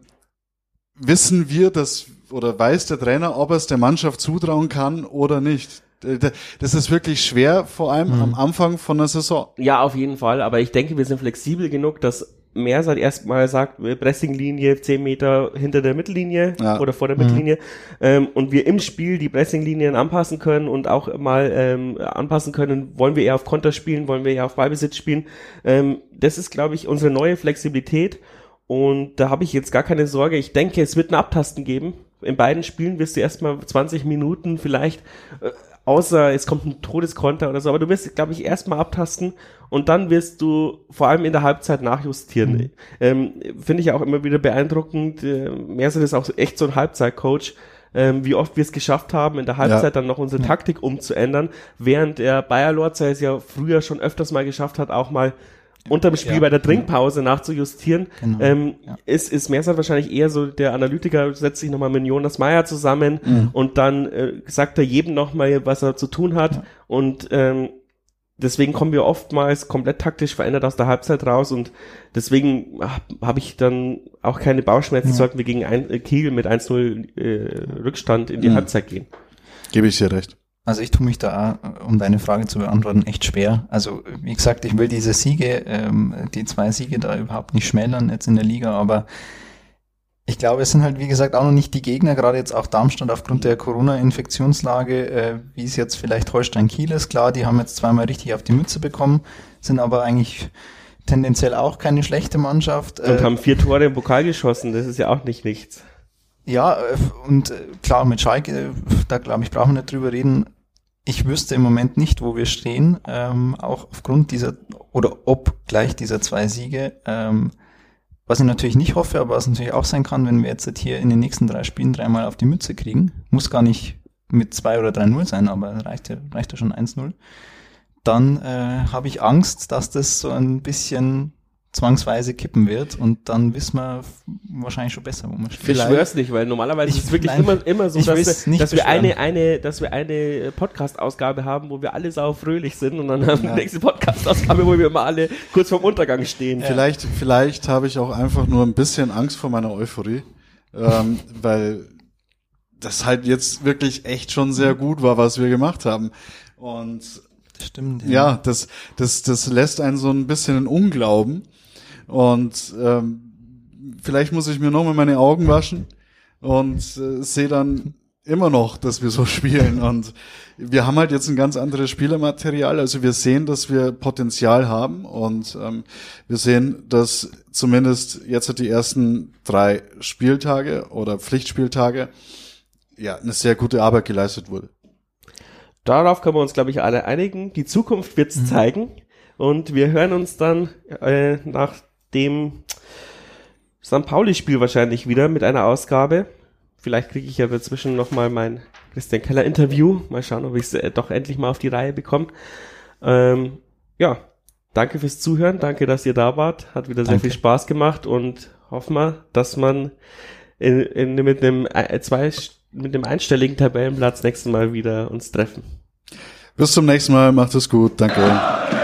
wissen wir, dass oder weiß der Trainer, ob er es der Mannschaft zutrauen kann oder nicht? Das ist wirklich schwer, vor allem mhm. am Anfang von der Saison. Ja, auf jeden Fall. Aber ich denke, wir sind flexibel genug, dass Mersat erstmal sagt, Pressinglinie 10 Meter hinter der Mittellinie ja. oder vor der Mittellinie mhm. ähm, und wir im Spiel die Pressinglinien anpassen können und auch mal ähm, anpassen können, wollen wir eher auf Konter spielen, wollen wir eher auf Ballbesitz spielen. Ähm, das ist, glaube ich, unsere neue Flexibilität und da habe ich jetzt gar keine Sorge. Ich denke, es wird ein Abtasten geben. In beiden Spielen wirst du erstmal 20 Minuten vielleicht äh, außer es kommt ein Todeskonter oder so, aber du wirst, glaube ich, erstmal abtasten und dann wirst du vor allem in der Halbzeit nachjustieren. Mhm. Ähm, Finde ich auch immer wieder beeindruckend. Äh, Mercer ist auch echt so ein Halbzeitcoach. Ähm, wie oft wir es geschafft haben, in der Halbzeit ja. dann noch unsere Taktik umzuändern, während der Bayer Lorzer es ja früher schon öfters mal geschafft hat, auch mal unterm Spiel ja, bei der Trinkpause nachzujustieren, genau, ähm, ja. ist, ist Mersat wahrscheinlich eher so, der Analytiker setzt sich nochmal mit Jonas Meyer zusammen mhm. und dann äh, sagt er jedem nochmal, was er zu tun hat ja. und ähm, deswegen kommen wir oftmals komplett taktisch verändert aus der Halbzeit raus und deswegen habe hab ich dann auch keine Bauchschmerzen, sollten wir gegen ein, äh, Kiel mit 1-0 äh, Rückstand in die mhm. Halbzeit gehen. Gebe ich dir recht. Also ich tue mich da, um deine Frage zu beantworten, echt schwer. Also wie gesagt, ich will diese Siege, ähm, die zwei Siege da überhaupt nicht schmälern jetzt in der Liga, aber ich glaube, es sind halt, wie gesagt, auch noch nicht die Gegner, gerade jetzt auch Darmstadt aufgrund der Corona-Infektionslage, äh, wie es jetzt vielleicht Holstein Kiel ist. Klar, die haben jetzt zweimal richtig auf die Mütze bekommen, sind aber eigentlich tendenziell auch keine schlechte Mannschaft. Und äh, haben vier Tore im Pokal geschossen, das ist ja auch nicht nichts. Ja, äh, und äh, klar, mit Schalke, da glaube ich, brauchen wir nicht drüber reden ich wüsste im Moment nicht, wo wir stehen, ähm, auch aufgrund dieser oder ob gleich dieser zwei Siege. Ähm, was ich natürlich nicht hoffe, aber was natürlich auch sein kann, wenn wir jetzt hier in den nächsten drei Spielen dreimal auf die Mütze kriegen, muss gar nicht mit zwei oder drei Null sein, aber reicht ja, reicht ja schon 1-0, dann äh, habe ich Angst, dass das so ein bisschen zwangsweise kippen wird und dann wissen wir wahrscheinlich schon besser, wo man steht. Ich schwör's nicht, weil normalerweise ich, ist es wirklich nein, immer, immer so, dass, wir, dass wir, eine, eine, dass wir eine Podcast-Ausgabe haben, wo wir alle sau fröhlich sind und dann haben wir ja. die nächste Podcast-Ausgabe, wo wir immer alle kurz vorm Untergang stehen. Vielleicht, ja. vielleicht habe ich auch einfach nur ein bisschen Angst vor meiner Euphorie, ähm, <laughs> weil das halt jetzt wirklich echt schon sehr gut war, was wir gemacht haben. Und Stimmt. Ja. ja, das, das, das lässt einen so ein bisschen in Unglauben. Und ähm, vielleicht muss ich mir nochmal meine Augen waschen und äh, sehe dann immer noch, dass wir so <laughs> spielen. Und wir haben halt jetzt ein ganz anderes Spielermaterial. Also wir sehen, dass wir Potenzial haben und ähm, wir sehen, dass zumindest jetzt die ersten drei Spieltage oder Pflichtspieltage ja eine sehr gute Arbeit geleistet wurde. Darauf können wir uns, glaube ich, alle einigen. Die Zukunft wird's mhm. zeigen. Und wir hören uns dann äh, nach dem St. Pauli-Spiel wahrscheinlich wieder mit einer Ausgabe. Vielleicht kriege ich ja dazwischen nochmal mein Christian Keller-Interview. Mal schauen, ob ich es äh, doch endlich mal auf die Reihe bekomme. Ähm, ja, danke fürs Zuhören. Danke, dass ihr da wart. Hat wieder danke. sehr viel Spaß gemacht und hoffen wir, dass man in, in, mit einem äh, zwei, mit dem einstelligen Tabellenplatz nächstes Mal wieder uns treffen. Bis zum nächsten Mal. Macht es gut. Danke.